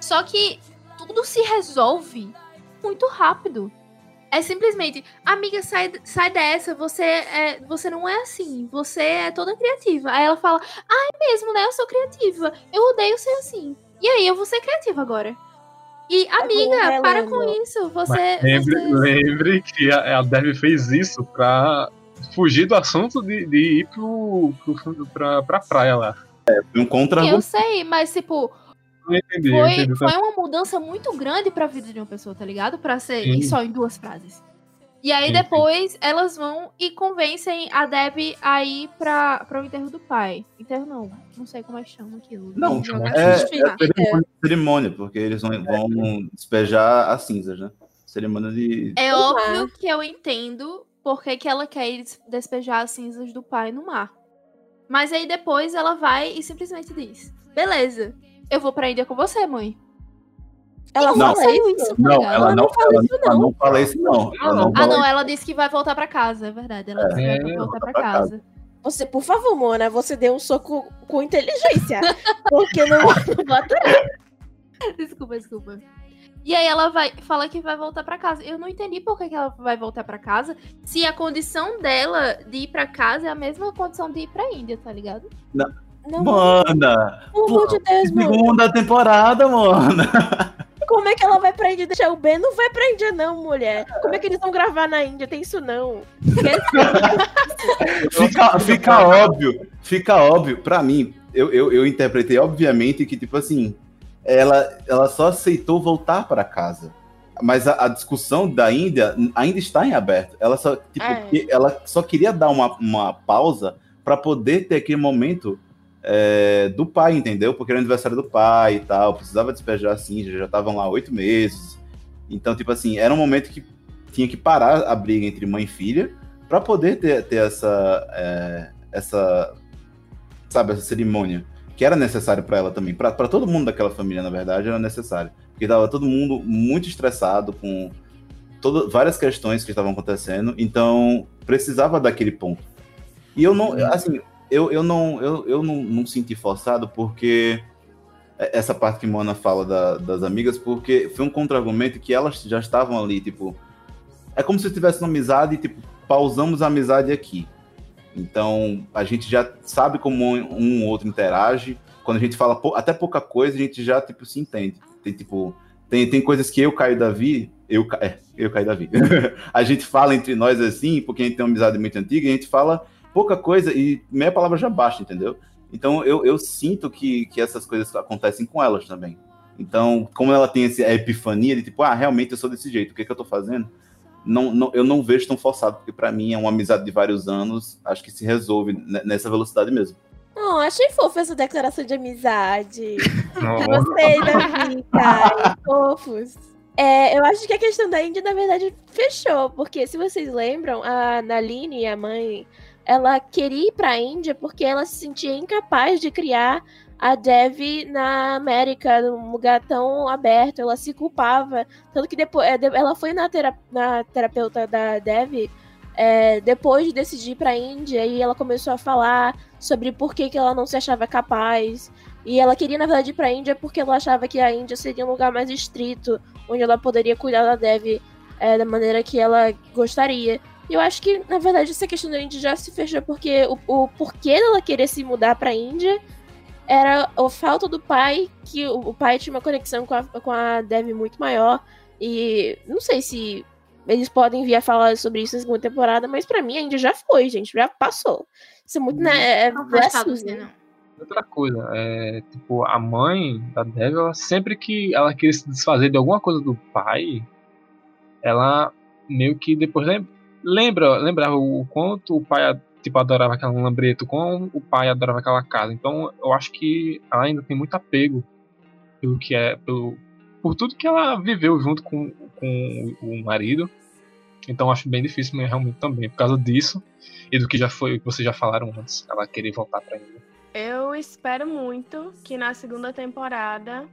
Só que tudo se resolve muito rápido. É simplesmente, amiga, sai, sai dessa, você é, você não é assim, você é toda criativa. Aí ela fala, ah, é mesmo, né? Eu sou criativa. Eu odeio ser assim. E aí, eu vou ser criativa agora. E, amiga, relendo. para com isso. Você. Lembre, você- lembre que a, a Dev fez isso pra fugir do assunto de, de ir pro, pro, pra, pra praia lá. Foi um contra Eu sei, mas, tipo, entendi, foi, entendi. foi uma mudança muito grande pra vida de uma pessoa, tá ligado? Pra ser Sim. só em duas frases. E aí Sim, depois elas vão e convencem a Deb a ir pra, pra o enterro do pai. Enterro não, não sei como é que chama aquilo. Não, Jogar É, é justificar. cerimônia, cerimônia, porque eles vão, vão despejar as cinzas, né? Cerimônia de. É Uhum. óbvio que eu entendo por que, que ela quer des- despejar as cinzas do pai no mar. Mas aí depois ela vai e simplesmente diz: Beleza, eu vou pra Índia com você, mãe. Ela Não. fala Saiu isso. Não, ela não, fala ela, isso, ela não. não fala isso, não. Ela não Ah, fala não, ela disse que vai voltar pra casa, é verdade. Ela disse que É, vai voltar pra pra casa. Você, por favor, Mona, você deu um soco com inteligência. Porque não, não bota Desculpa, desculpa. E aí ela vai fala que vai voltar pra casa. Eu não entendi por que, que ela vai voltar pra casa, se a condição dela de ir pra casa é a mesma condição de ir pra Índia, tá ligado? Não, Mana! pelo amor de Deus, mano. Segunda temporada, mano! Como é que ela vai pra Índia deixar o Ben? Não vai pra Índia, não, mulher. Como é que eles vão gravar na Índia? Tem isso, não. Fica, fica óbvio, fica óbvio, pra mim, eu, eu, eu interpretei obviamente que, tipo assim, ela, ela só aceitou voltar para casa. Mas a, a discussão da Índia ainda está em aberto. Ela só, tipo, É. ela só queria dar uma, uma pausa para poder ter aquele momento é, do pai, entendeu? Porque era o aniversário do pai e tal, precisava despejar assim, já estavam lá oito meses. Então, tipo assim, era um momento que tinha que parar a briga entre mãe e filha para poder ter, ter essa, é, essa, sabe, essa cerimônia que era necessário para ela também, para todo mundo daquela família, na verdade, era necessário, porque tava todo mundo muito estressado com todo, várias questões que estavam acontecendo, então precisava daquele ponto. E eu não, assim, eu, eu não, eu, eu não, não senti forçado porque essa parte que Mona fala da- das amigas, porque foi um contra-argumento que elas já estavam ali, tipo, é como se tivesse uma amizade, tipo, pausamos a amizade aqui. Então, a gente já sabe como um, um ou outro interage. Quando a gente fala pou- até pouca coisa, a gente já, tipo, se entende. Tem, tipo, tem, tem coisas que eu, Caio e Davi, eu, é, eu, Caio e Davi, a gente fala entre nós assim, porque a gente tem uma amizade muito antiga, e a gente fala pouca coisa e meia palavra já basta, entendeu? Então, eu, eu sinto que, que essas coisas acontecem com elas também. Então, como ela tem essa epifania de tipo, ah, realmente eu sou desse jeito, o que, que eu tô fazendo? Não, não, eu não vejo tão forçado, porque pra mim é uma amizade de vários anos, acho que se resolve ne- nessa velocidade mesmo. Não, achei fofa essa declaração de amizade. Não, Gostei da vida. fofos. É, eu acho que a questão da Índia, na verdade, fechou. Porque, se vocês lembram, a Naline, a mãe, ela queria ir pra Índia porque ela se sentia incapaz de criar a Dev na América, num lugar tão aberto. Ela se culpava. Tanto que depois é, ela foi na, tera- na terapeuta da Dev é, depois de decidir ir pra Índia e ela começou a falar sobre por que, que ela não se achava capaz. E ela queria, na verdade, ir pra Índia porque ela achava que a Índia seria um lugar mais estrito, onde ela poderia cuidar da Dev é, da maneira que ela gostaria. E eu acho que, na verdade, essa questão da Índia já se fechou porque o, o porquê dela querer se mudar pra Índia era a falta do pai, que o, o pai tinha uma conexão com a, com a Dev muito maior. E não sei se eles podem vir a falar sobre isso na segunda temporada, mas pra mim a Índia já foi, gente, já passou. Isso é muito, né? É, caso Bless assim, não. Outra coisa, é, tipo, a mãe da Dev, ela, sempre que ela queria se desfazer de alguma coisa do pai, ela meio que depois lem- lembra, lembrava o quanto o pai tipo, adorava aquela lambreto, como o pai adorava aquela casa. Então eu acho que ela ainda tem muito apego pelo que é, pelo, por tudo que ela viveu junto com, com o marido. Então acho bem difícil realmente também, por causa disso e do que já foi, que vocês já falaram antes, ela querer voltar pra Índia. Eu espero muito que na segunda temporada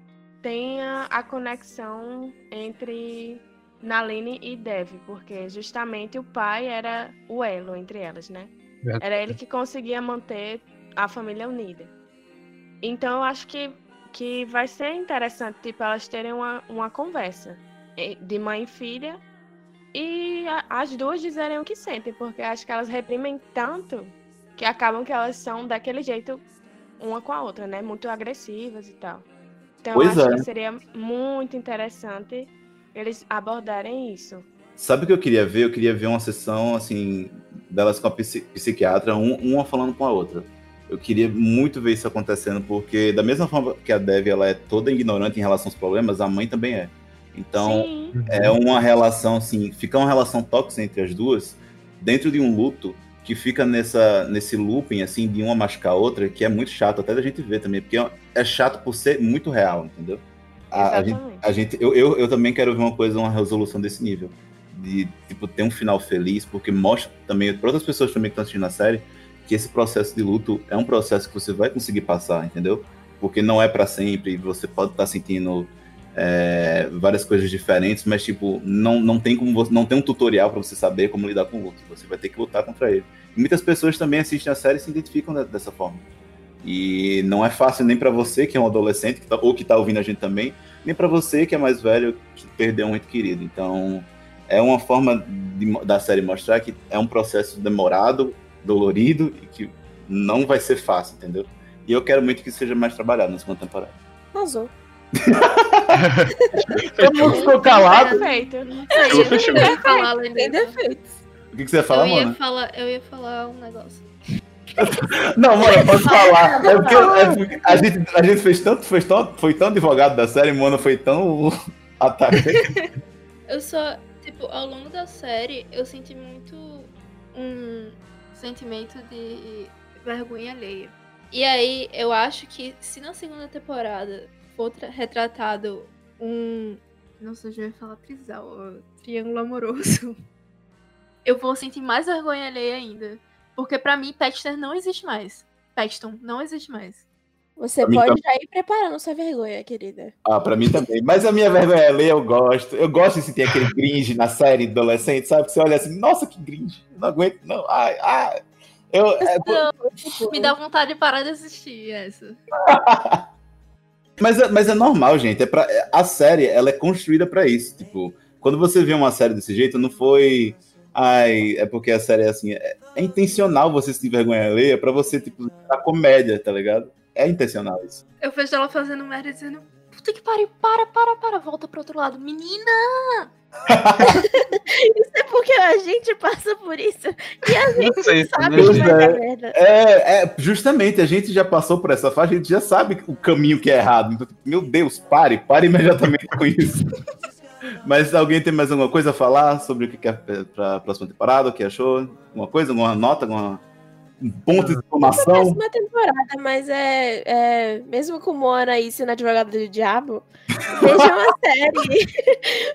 tenha a conexão entre Naline e Dev, porque justamente o pai era o elo entre elas, né? Verdade. Era ele que conseguia manter a família unida. Então eu acho que, que vai ser interessante, tipo, elas terem uma, uma conversa de mãe e filha e a- as duas dizerem o que sentem, porque acho que elas reprimem tanto que acabam que elas são daquele jeito uma com a outra, né? Muito agressivas e tal. Então Pois eu acho é. que seria muito interessante eles abordarem isso. Sabe o que eu queria ver? Eu queria ver uma sessão, assim, delas com a psi- psiquiatra, um- uma falando com a outra. Eu queria muito ver isso acontecendo, porque da mesma forma que a Dev ela é toda ignorante em relação aos problemas, a mãe também é. Então, Sim, é uma relação, assim, fica uma relação tóxica entre as duas, dentro de um luto, que fica nessa, nesse looping, assim, de uma machucar a outra, que é muito chato, até da gente ver também, porque é chato por ser muito real, entendeu? A, a gente, a gente eu, eu, eu também quero ver uma coisa, uma resolução desse nível. De, tipo, ter um final feliz, porque mostra também, para outras pessoas também que estão assistindo a série, que esse processo de luto é um processo que você vai conseguir passar, entendeu? Porque não é para sempre, você pode estar sentindo é, várias coisas diferentes, mas tipo, não, não tem como você, não tem um tutorial para você saber como lidar com o luto. Você vai ter que lutar contra ele. E muitas pessoas também assistem a série e se identificam de- dessa forma. E não é fácil nem para você que é um adolescente que tá- ou que tá ouvindo a gente também, nem para você que é mais velho que perdeu um ente querido. Então, é uma forma de da série mostrar que é um processo demorado, dolorido e que não vai ser fácil, entendeu? E eu quero muito que seja mais trabalhado na segunda temporada. Arrasou. Todo mundo ficou calado. Perfeito. Eu fechou. ia falar além Tem disso. defeitos. O que, que você ia falar, eu, ia mano? falar, eu ia falar um negócio. Não, mano, pode falar. É porque, é porque a, gente, a gente fez tanto, foi tão, foi tão advogado da série, mano, foi tão ataque. Eu só, tipo, ao longo da série, eu senti muito um sentimento de vergonha alheia. E aí, eu acho que se na segunda temporada for tra- retratado um. Não sei, eu já ia falar trisal, triângulo amoroso. Eu vou sentir mais vergonha alheia ainda. Porque pra mim, Paxton não existe mais. Paxton não existe mais. Você Pra pode já ir preparando sua vergonha, querida. Ah, pra mim também. Mas a minha vergonha ler, eu gosto. Eu gosto de sentir aquele cringe na série adolescente, sabe? Que você olha assim, nossa, que cringe. Não aguento, não. Ai, ai. Eu, é, pô, Me dá vontade de parar de assistir essa. mas, é- mas é normal, gente. É pra, é- a série, ela é construída pra isso. Tipo, quando você vê uma série desse jeito, não foi. Ai, é porque a série é assim. É, é intencional você sentir vergonha alheia pra você, tipo, a comédia, tá ligado? É intencional isso. Eu vejo ela fazendo merda e dizendo: Puta que pariu, para, para, para, volta pro outro lado. Menina! Isso é porque a gente passa por isso. E a gente sei, sabe que vai dar merda. É, é, justamente, a gente já passou por essa fase, a gente já sabe o caminho que é errado. Então, meu Deus, pare, pare imediatamente com isso. Mas alguém tem mais alguma coisa a falar sobre o que quer para a próxima temporada? O que achou? Alguma coisa? Alguma nota? Alguma, um ponto de exclamação? Próxima temporada, mas é, é mesmo com Moana e sendo advogada do diabo, vejam a série.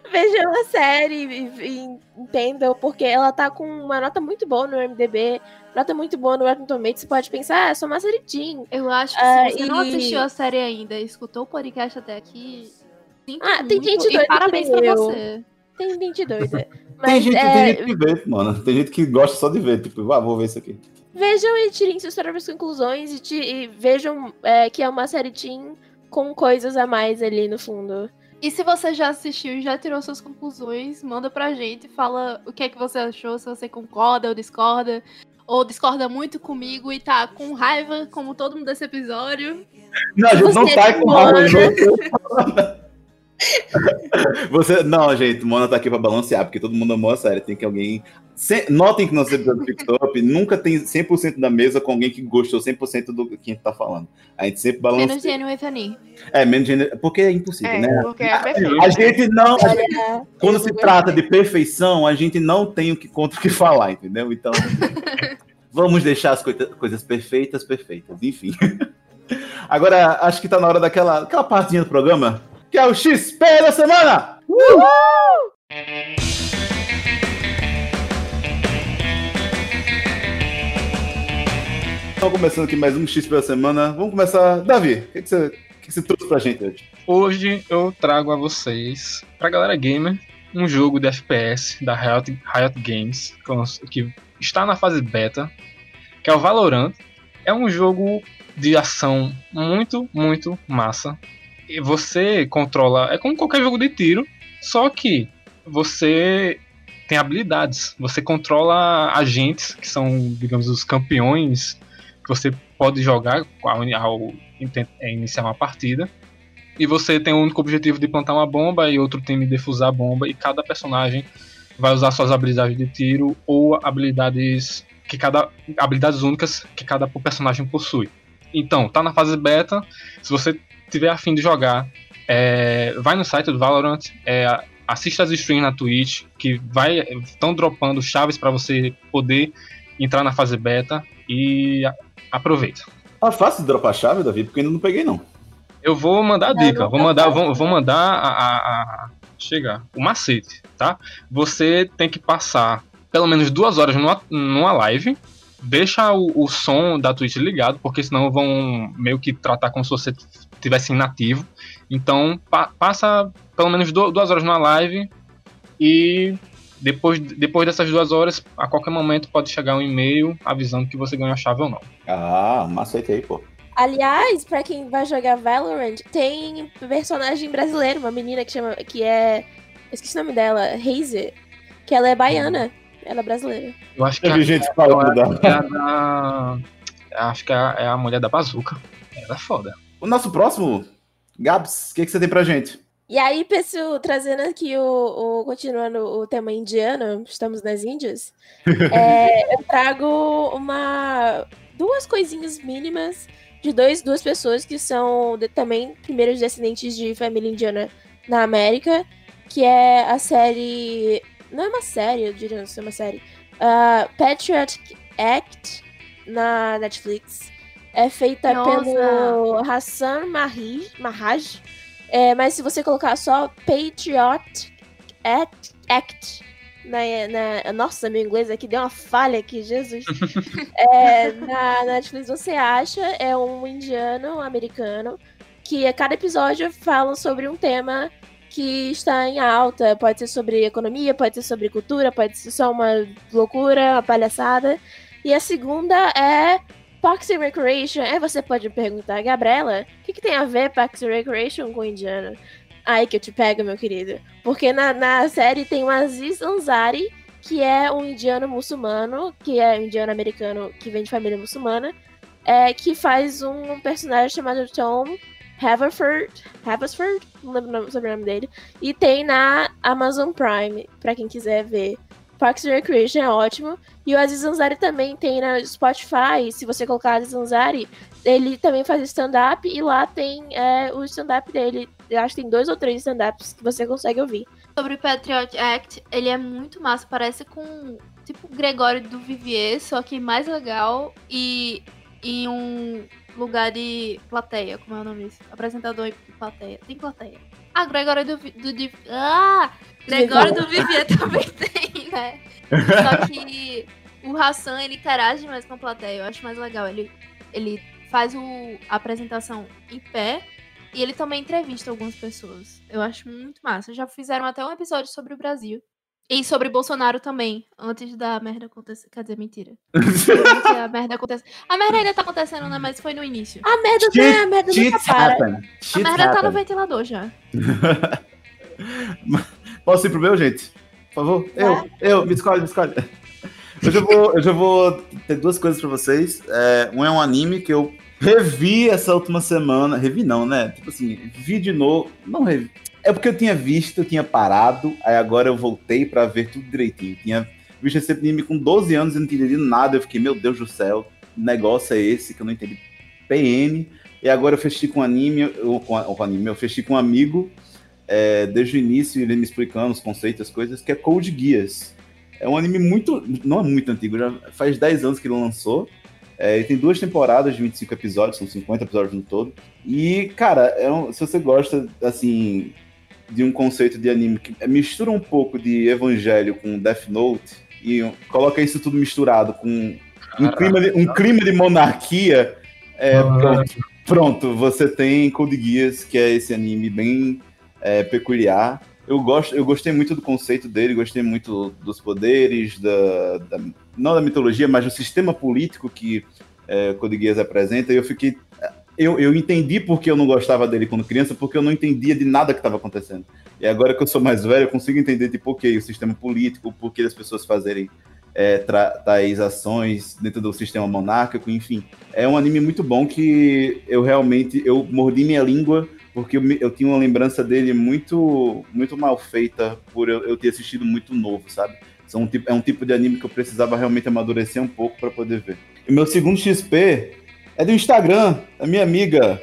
vejam a série e, e entendam, porque ela tá com uma nota muito boa no MDB, nota muito boa no Rotten Tomatoes. Você pode pensar, ah, é só uma série teen. Eu acho que se você não e- assistiu a série ainda e escutou o podcast até aqui. Sinto Ah, tem muito gente e doida parabéns que pra você. Tem gente doida. Tem Mas gente, é, tem gente que vê, mano. Tem gente que gosta só de ver. Tipo, ah, vou ver isso aqui. vejam e tirem suas próprias conclusões e, ti- e vejam é, que é uma série teen com coisas a mais ali no fundo. E se você já assistiu e já tirou suas conclusões, manda pra gente, fala o que é que você achou, se você concorda ou discorda, ou discorda muito comigo e tá com raiva, como todo mundo desse episódio. Não, a gente não tá com raiva. você. Não, gente, Mona tá aqui pra balancear, porque todo mundo amou a série. Tem que alguém. Se- Notem que nos episódios do TikTok nunca tem 100% da mesa com alguém que gostou 100% do que a gente tá falando. A gente sempre Menos balanceia. Genuine Fanny. É, menos gênero. Porque é impossível, É, né? porque é perfeito. A gente não. a gente- Olha, quando se trata de perfeição, a gente não tem o que contra o que falar, entendeu? Então. vamos deixar as coita- coisas perfeitas, perfeitas. Enfim. Agora, acho que tá na hora daquela aquela partezinha do programa, que é o XP da semana! Então, começando aqui mais um XP da semana. Vamos começar. Davi, o que, que, você, o que, você trouxe pra gente hoje? Hoje eu trago a vocês, pra galera gamer, um jogo de FPS da Riot, Riot Games, que está na fase beta, que é o Valorant. É um jogo de ação muito, muito massa. Você controla. É como qualquer jogo de tiro, só que você tem habilidades. Você controla agentes, que são, digamos, os campeões que você pode jogar ao, ao é, iniciar uma partida. e você tem o único objetivo de plantar uma bomba e outro time defusar a bomba, e cada personagem vai usar suas habilidades de tiro ou habilidades que cada habilidades únicas que cada personagem possui. Então, tá na fase beta. Se você tiver afim de jogar, é, vai no site do Valorant, é, assista as streams na Twitch, que vai estão dropando chaves para você poder entrar na fase beta e a- aproveita. Ah, fácil de dropar a chave, Davi, porque ainda não peguei, não. Eu vou mandar a dica, vou mandar, vou, vou mandar a, a, a- chegar o macete, tá? Você tem que passar pelo menos duas horas numa, numa live, deixa o, o som da Twitch ligado, porque senão vão meio que tratar como se você tivesse inativo. Então pa- passa pelo menos du- duas horas numa live e depois, depois dessas duas horas, a qualquer momento pode chegar um e-mail avisando que você ganhou a chave ou não. Ah, macete aí, pô. Aliás, pra quem vai jogar Valorant, tem personagem brasileiro, uma menina que chama. que é. Esqueci o nome dela, Hazer. Que ela é baiana. Ela é brasileira. Eu acho que Eu a- gente falando da... É a da. Acho que é a, é a mulher da bazuca. Ela é foda. O nosso próximo, Gabs, o que, que você tem pra gente? E aí, pessoal, trazendo aqui o, o- continuando o tema indiano, estamos nas Índias, é, eu trago uma duas coisinhas mínimas de dois, duas pessoas que são de- também primeiros descendentes de família indiana na América, que é a série. Não é uma série, eu diria não ser uma série. ah, Patriotic Act na Netflix. É feita Nossa. pelo Hassan Mahi- Maharaj. É, mas se você colocar só Patriot Act, Act na, na- nossa, meu inglês aqui deu uma falha aqui, Jesus. É, na Netflix você acha, é um indiano, um americano, que a cada episódio fala sobre um tema que está em alta. Pode ser sobre economia, pode ser sobre cultura, pode ser só uma loucura, uma palhaçada. E a segunda é Parks and Recreation. Aí você pode perguntar, Gabriela, o que, que tem a ver Parks and Recreation com indiano? Aí que eu te pego, meu querido. Porque na, na série tem o Aziz Ansari, que é um indiano muçulmano, que é um indiano americano que vem de família muçulmana, é, que faz um personagem chamado Tom Haverford, Haversford, não lembro o nome- o sobrenome dele, e tem na Amazon Prime, pra quem quiser ver. Parks and Recreation é ótimo. E o Aziz Ansari também tem na Spotify. Se você colocar Aziz Ansari, ele também faz stand-up e lá tem é, o stand-up dele. Eu acho que tem dois ou três stand-ups que você consegue ouvir. Sobre o Patriot Act, ele é muito massa, parece com tipo Gregório do Vivier, só que mais legal e em um lugar de plateia, como é o nome disso? Apresentador de plateia. Tem plateia. Ah, Gregório do, do, Di- Ah! Gregório do Vivier também tem, né? Só que o Hassan, ele interage mais com a plateia, eu acho mais legal. Ele, ele faz o, a apresentação em pé e ele também entrevista algumas pessoas. Eu acho muito massa. Já fizeram até um episódio sobre o Brasil. E sobre Bolsonaro também, antes da merda acontecer. Quer dizer, mentira. Antes da merda acontecer. A merda ainda tá acontecendo, né? Mas foi no início. A merda Shit- não é, a merda nunca para. happen. A merda tá no happen. ventilador já. Posso ir pro meu, gente? Por favor? Eu, eu, me escolhe, me escolhe. Eu já vou, eu já vou ter duas coisas pra vocês. É, um é um anime que eu revi essa última semana. Revi não, né? Tipo assim, vi de novo. Não revi. É porque eu tinha visto, eu tinha parado, aí agora eu voltei pra ver tudo direitinho. Tinha visto esse anime com 12 anos e não tinha nada. Eu fiquei, meu Deus do céu, negócio é esse que eu não entendi? PN. E agora eu fechei com anime, ou com, com anime, eu fechei com um amigo é, desde o início, ele me explicando os conceitos, as coisas, que é Code Geass. É um anime muito. Não é muito antigo, já faz 10 anos que ele lançou. É, ele tem duas temporadas de 25 episódios, são 50 episódios no todo. E, cara, é um- se você gosta, assim, de um conceito de anime que mistura um pouco de evangelho com Death Note e coloca isso tudo misturado com um clima de, um clima de monarquia, é, pronto, pronto, você tem Code Geass, que é esse anime bem é, peculiar. Eu, gosto, eu gostei muito do conceito dele, gostei muito dos poderes, da, da- não da mitologia, mas do sistema político que é, Code Geass apresenta. E eu fiquei. Eu, eu entendi porque eu não gostava dele quando criança, porque eu não entendia de nada que estava acontecendo. E agora que eu sou mais velho, eu consigo entender, tipo, ok, o sistema político, por que as pessoas fazerem é, tais ações dentro do sistema monárquico, enfim. É um anime muito bom que eu realmente eu mordi minha língua porque eu, eu tinha uma lembrança dele muito muito mal feita por eu, eu ter assistido muito novo, sabe? São um tipo, é um tipo de anime que eu precisava realmente amadurecer um pouco para poder ver. E meu segundo XP é do Instagram, da minha amiga,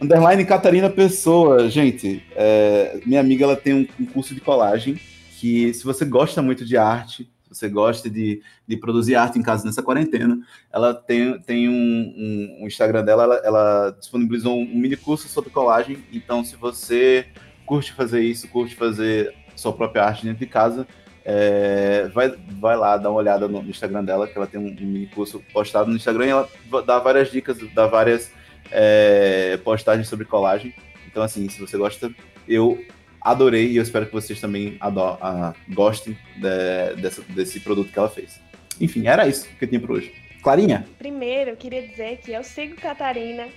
underline Catarina Pessoa. Gente, é, minha amiga ela tem um, um curso de colagem que, se você gosta muito de arte, se você gosta de, de produzir arte em casa nessa quarentena, ela tem, tem um, um- um Instagram dela, ela, ela disponibilizou um, um mini curso sobre colagem. Então, se você curte fazer isso, curte fazer sua própria arte dentro de casa, é, vai, vai lá dar uma olhada no, Instagram dela, que ela tem um, um mini curso postado no Instagram e ela dá várias dicas, dá várias é, postagens sobre colagem. Então, assim, se você gosta, eu adorei e eu espero que vocês também ado- ah, gostem de- dessa- desse produto que ela fez. Enfim, era isso que eu tinha por hoje. Clarinha? Primeiro, eu queria dizer que eu sigo Catarina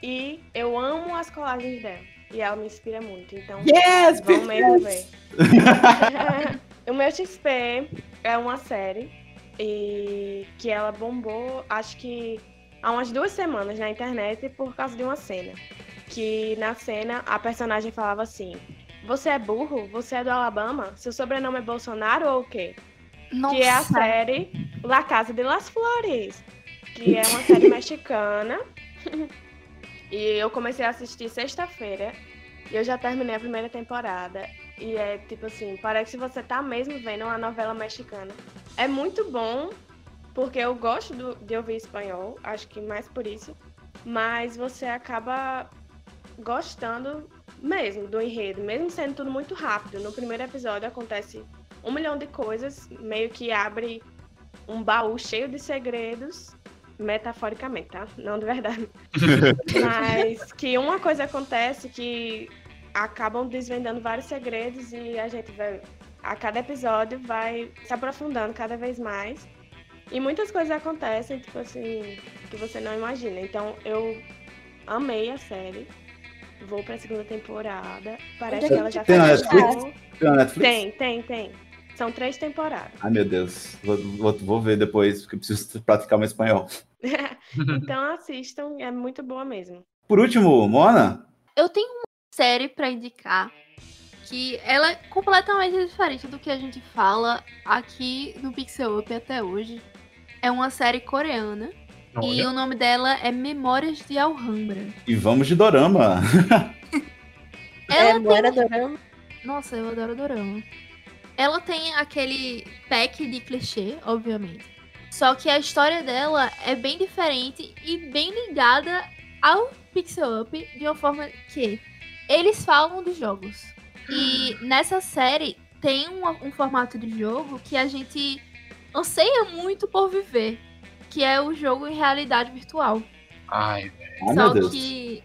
e eu amo as colagens dela. E ela me inspira muito. Então, Yes, vão mesmo ver. o meu XP é uma série e que ela bombou, acho que há umas duas semanas na internet por causa de uma cena. Que na cena a personagem falava assim: Você é burro? Você é do Alabama? Seu sobrenome é Bolsonaro ou o quê? Nossa. que é a série La Casa de las Flores, que é uma série mexicana. e eu comecei a assistir sexta-feira e eu já terminei a primeira temporada. E é tipo assim, parece que você tá mesmo vendo uma novela mexicana. É muito bom, porque eu gosto do- de ouvir espanhol, acho que mais por isso. Mas você acaba gostando mesmo do enredo, mesmo sendo tudo muito rápido. No primeiro episódio acontece um milhão de coisas, meio que abre um baú cheio de segredos, metaforicamente, tá? Não de verdade. Mas que uma coisa acontece que acabam desvendando vários segredos e a gente vai, a cada episódio vai se aprofundando cada vez mais. E muitas coisas acontecem, tipo assim, que você não imagina. Então eu amei a série. Vou pra segunda temporada. Parece que ela já tem. Netflix? Tem na Netflix? Tem, tem, tem. São três temporadas. Ai, meu Deus. Vou, vou- vou ver depois, porque eu preciso praticar meu espanhol. então assistam, é muito boa mesmo. Por último, Mona? Eu tenho uma série pra indicar que ela é completamente diferente do que a gente fala aqui no Pixel Up até hoje. É uma série coreana e Olha, o nome dela é Memórias de Alhambra. E vamos de Dorama. Ela é, tem Moira Dorama. Nossa, eu adoro dorama. Ela tem aquele pack de clichê, obviamente. Só que a história dela é bem diferente e bem ligada ao Pixel Up de uma forma que eles falam dos jogos. E nessa série tem um, um formato de jogo que a gente anseia muito por viver, que é o jogo em realidade virtual. ai, meu Só Deus. que,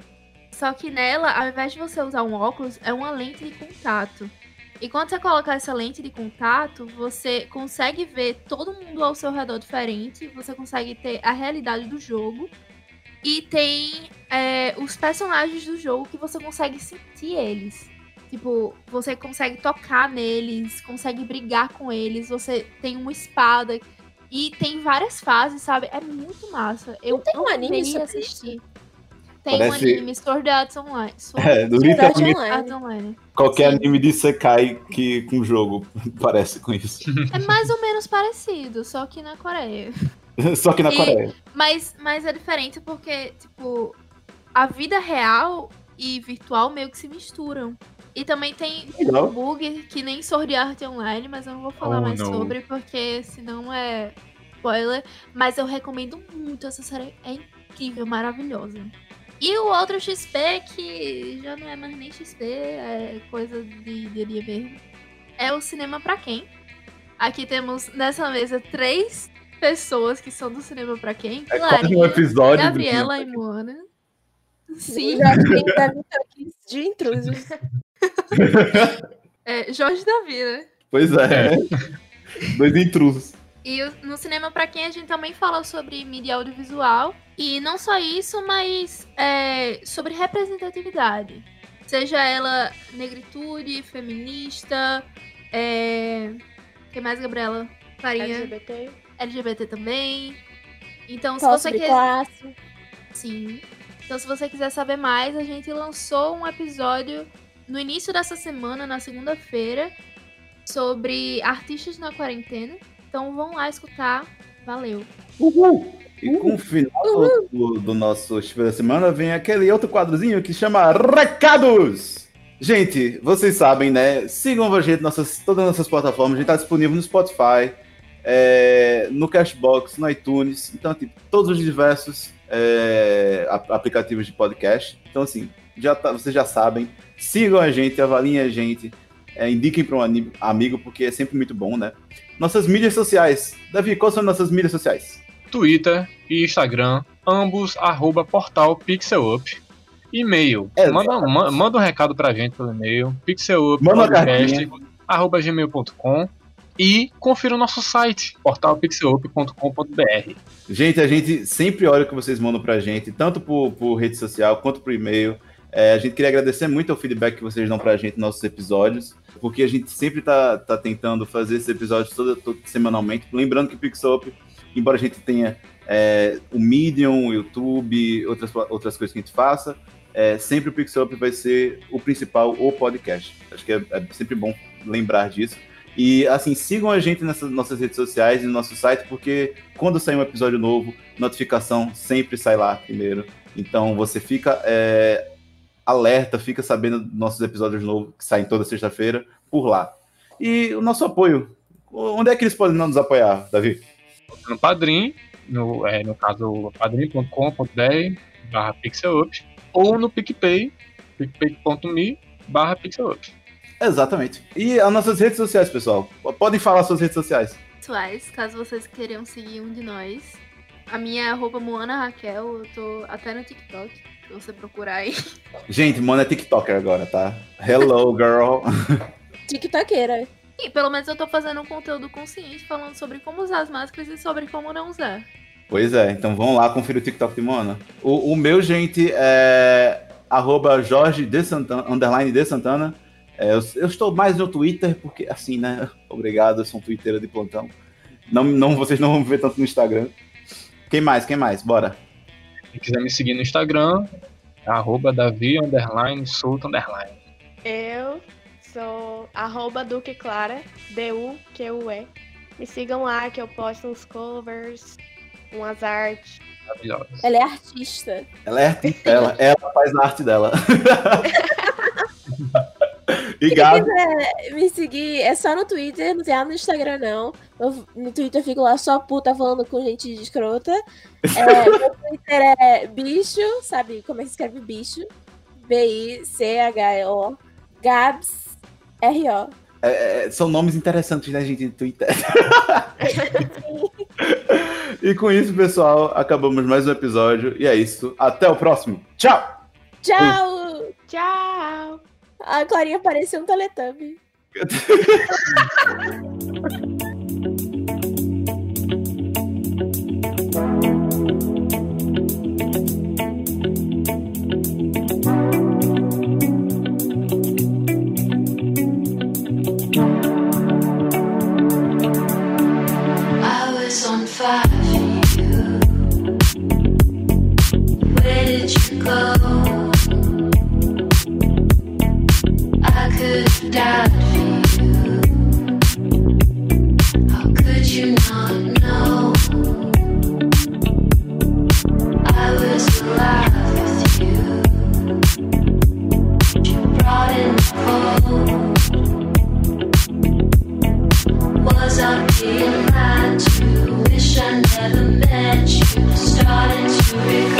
só que nela, ao invés de você usar um óculos, é uma lente de contato. E quando você colocar essa lente de contato, você consegue ver todo mundo ao seu redor diferente, você consegue ter a realidade do jogo. E tem é, os personagens do jogo que você consegue sentir eles. Tipo, você consegue tocar neles, consegue brigar com eles, você tem uma espada. E tem várias fases, sabe? É muito massa. Eu tem um anime sobre assistir. Tem Parece- um anime, Sword Art Online. Sword É, literalmente Online. Art Online. qualquer Sim. anime de Sekai que, com jogo parece com isso. É mais ou menos parecido, só que na Coreia. Só que na E- Coreia. Mas, mas é diferente porque, tipo, a vida real e virtual meio que se misturam. E também tem Legal. um bug que nem Sword Art Online, mas eu não vou falar Oh, mais não. sobre, porque senão é spoiler. Mas eu recomendo muito essa série, é incrível, maravilhosa. E o outro XP, que já não é mais nem XP, é coisa de de dia mesmo, é o Cinema Pra Quem. Aqui temos nessa mesa três pessoas que são do Cinema Pra Quem. É quase um Clarinha, episódio Gabriela e Moana. Sim, aqui de intrusos. é Jorge Davi, né? Pois é. Dois intrusos. E no cinema, pra quem a gente também fala sobre mídia audiovisual. E não só isso, mas é, sobre representatividade. Seja ela negritude, feminista, é... Tem mais, Gabriela? Clarinha? LGBT. LGBT também. Então, se você quer... classe. Sim. Então, se você quiser saber mais, a gente lançou um episódio no início dessa semana, na segunda-feira, sobre artistas na quarentena. Então, vão lá escutar. Valeu. Uhul! E com o final do, do nosso Chifre da Semana vem aquele outro quadrozinho que chama Recados! Gente, vocês sabem, né? Sigam a gente em nossas, todas as nossas plataformas. A gente tá disponível no Spotify, é, no Cashbox, no iTunes. Então, tipo, todos os diversos é, ap- aplicativos de podcast. Então, assim, já tá- vocês já sabem. Sigam a gente, avaliem a gente. é, indiquem para um amigo, porque é sempre muito bom, né? Nossas mídias sociais. Davi, quais são nossas mídias sociais? Twitter e Instagram, ambos arroba portal pixelup. E-mail. É, manda, ma- manda um recado pra gente pelo e-mail, pixelup, Manda uma podcast, cartinha. arroba gmail.com e confira o nosso site, portalpixelup.com.br. Gente, a gente sempre olha o que vocês mandam pra gente, tanto por, por rede social quanto por e-mail. É, a gente queria agradecer muito o feedback que vocês dão pra gente nos nossos episódios, porque a gente sempre tá, tá tentando fazer esses episódios todo, todo- semanalmente. Lembrando que o Pixup, embora a gente tenha é, o Medium, o YouTube, outras, outras coisas que a gente faça, é, sempre o Pixup vai ser o principal, o podcast. Acho que é, é sempre bom lembrar disso. E assim, sigam a gente nessas nossas redes sociais e no nosso site, porque quando sair um episódio novo, notificação sempre sai lá primeiro. Então você fica é, alerta, fica sabendo dos nossos episódios novos que saem toda sexta-feira por lá. E o nosso apoio. Onde é que eles podem nos apoiar, Davi? No Padrim, no, é, no caso, padrim.com.br barra ou no PicPay, picpay.me barra. Exatamente. E as nossas redes sociais, pessoal. Podem falar suas redes sociais. Pessoais, caso vocês queiram seguir um de nós. A minha é arroba Moana Raquel, eu tô até no TikTok, se você procurar aí. Gente, mano é TikToker agora, tá? Hello, girl. TikTokeira. E pelo menos eu tô fazendo um conteúdo consciente falando sobre como usar as máscaras e sobre como não usar. Pois é, então vão lá conferir o TikTok de Moana. O, o meu, gente, é arroba Jorge de Santana, underline de Santana. É, eu, eu estou mais no Twitter, porque assim, né? Obrigado, eu sou um twitteiro de plantão. Não, não, vocês não vão me ver tanto no Instagram. Quem mais? Quem mais? Bora. Quem quiser me seguir no Instagram, é arroba Davi underline underline. Eu sou arroba Duque Clara, D-U-Q-U-E. Me sigam lá que eu posto uns covers, umas artes. Maravilhosa. Ela é artista. Ela é artista, ela, ela faz a arte dela. e Se Gabi, quiser me seguir, é só no Twitter, não tem nada no Instagram, não. Eu- no Twitter eu fico lá só puta falando com gente escrota. É, meu Twitter é bicho, sabe como é que se escreve bicho? B-I-C-H-O. Gabs R-O. é, são nomes interessantes, né, gente, no Twitter. e com isso, pessoal, acabamos mais um episódio. E é isso. Até o próximo. Tchau! Tchau! Tchau! A Clarinha parecia um Teletubby. I Be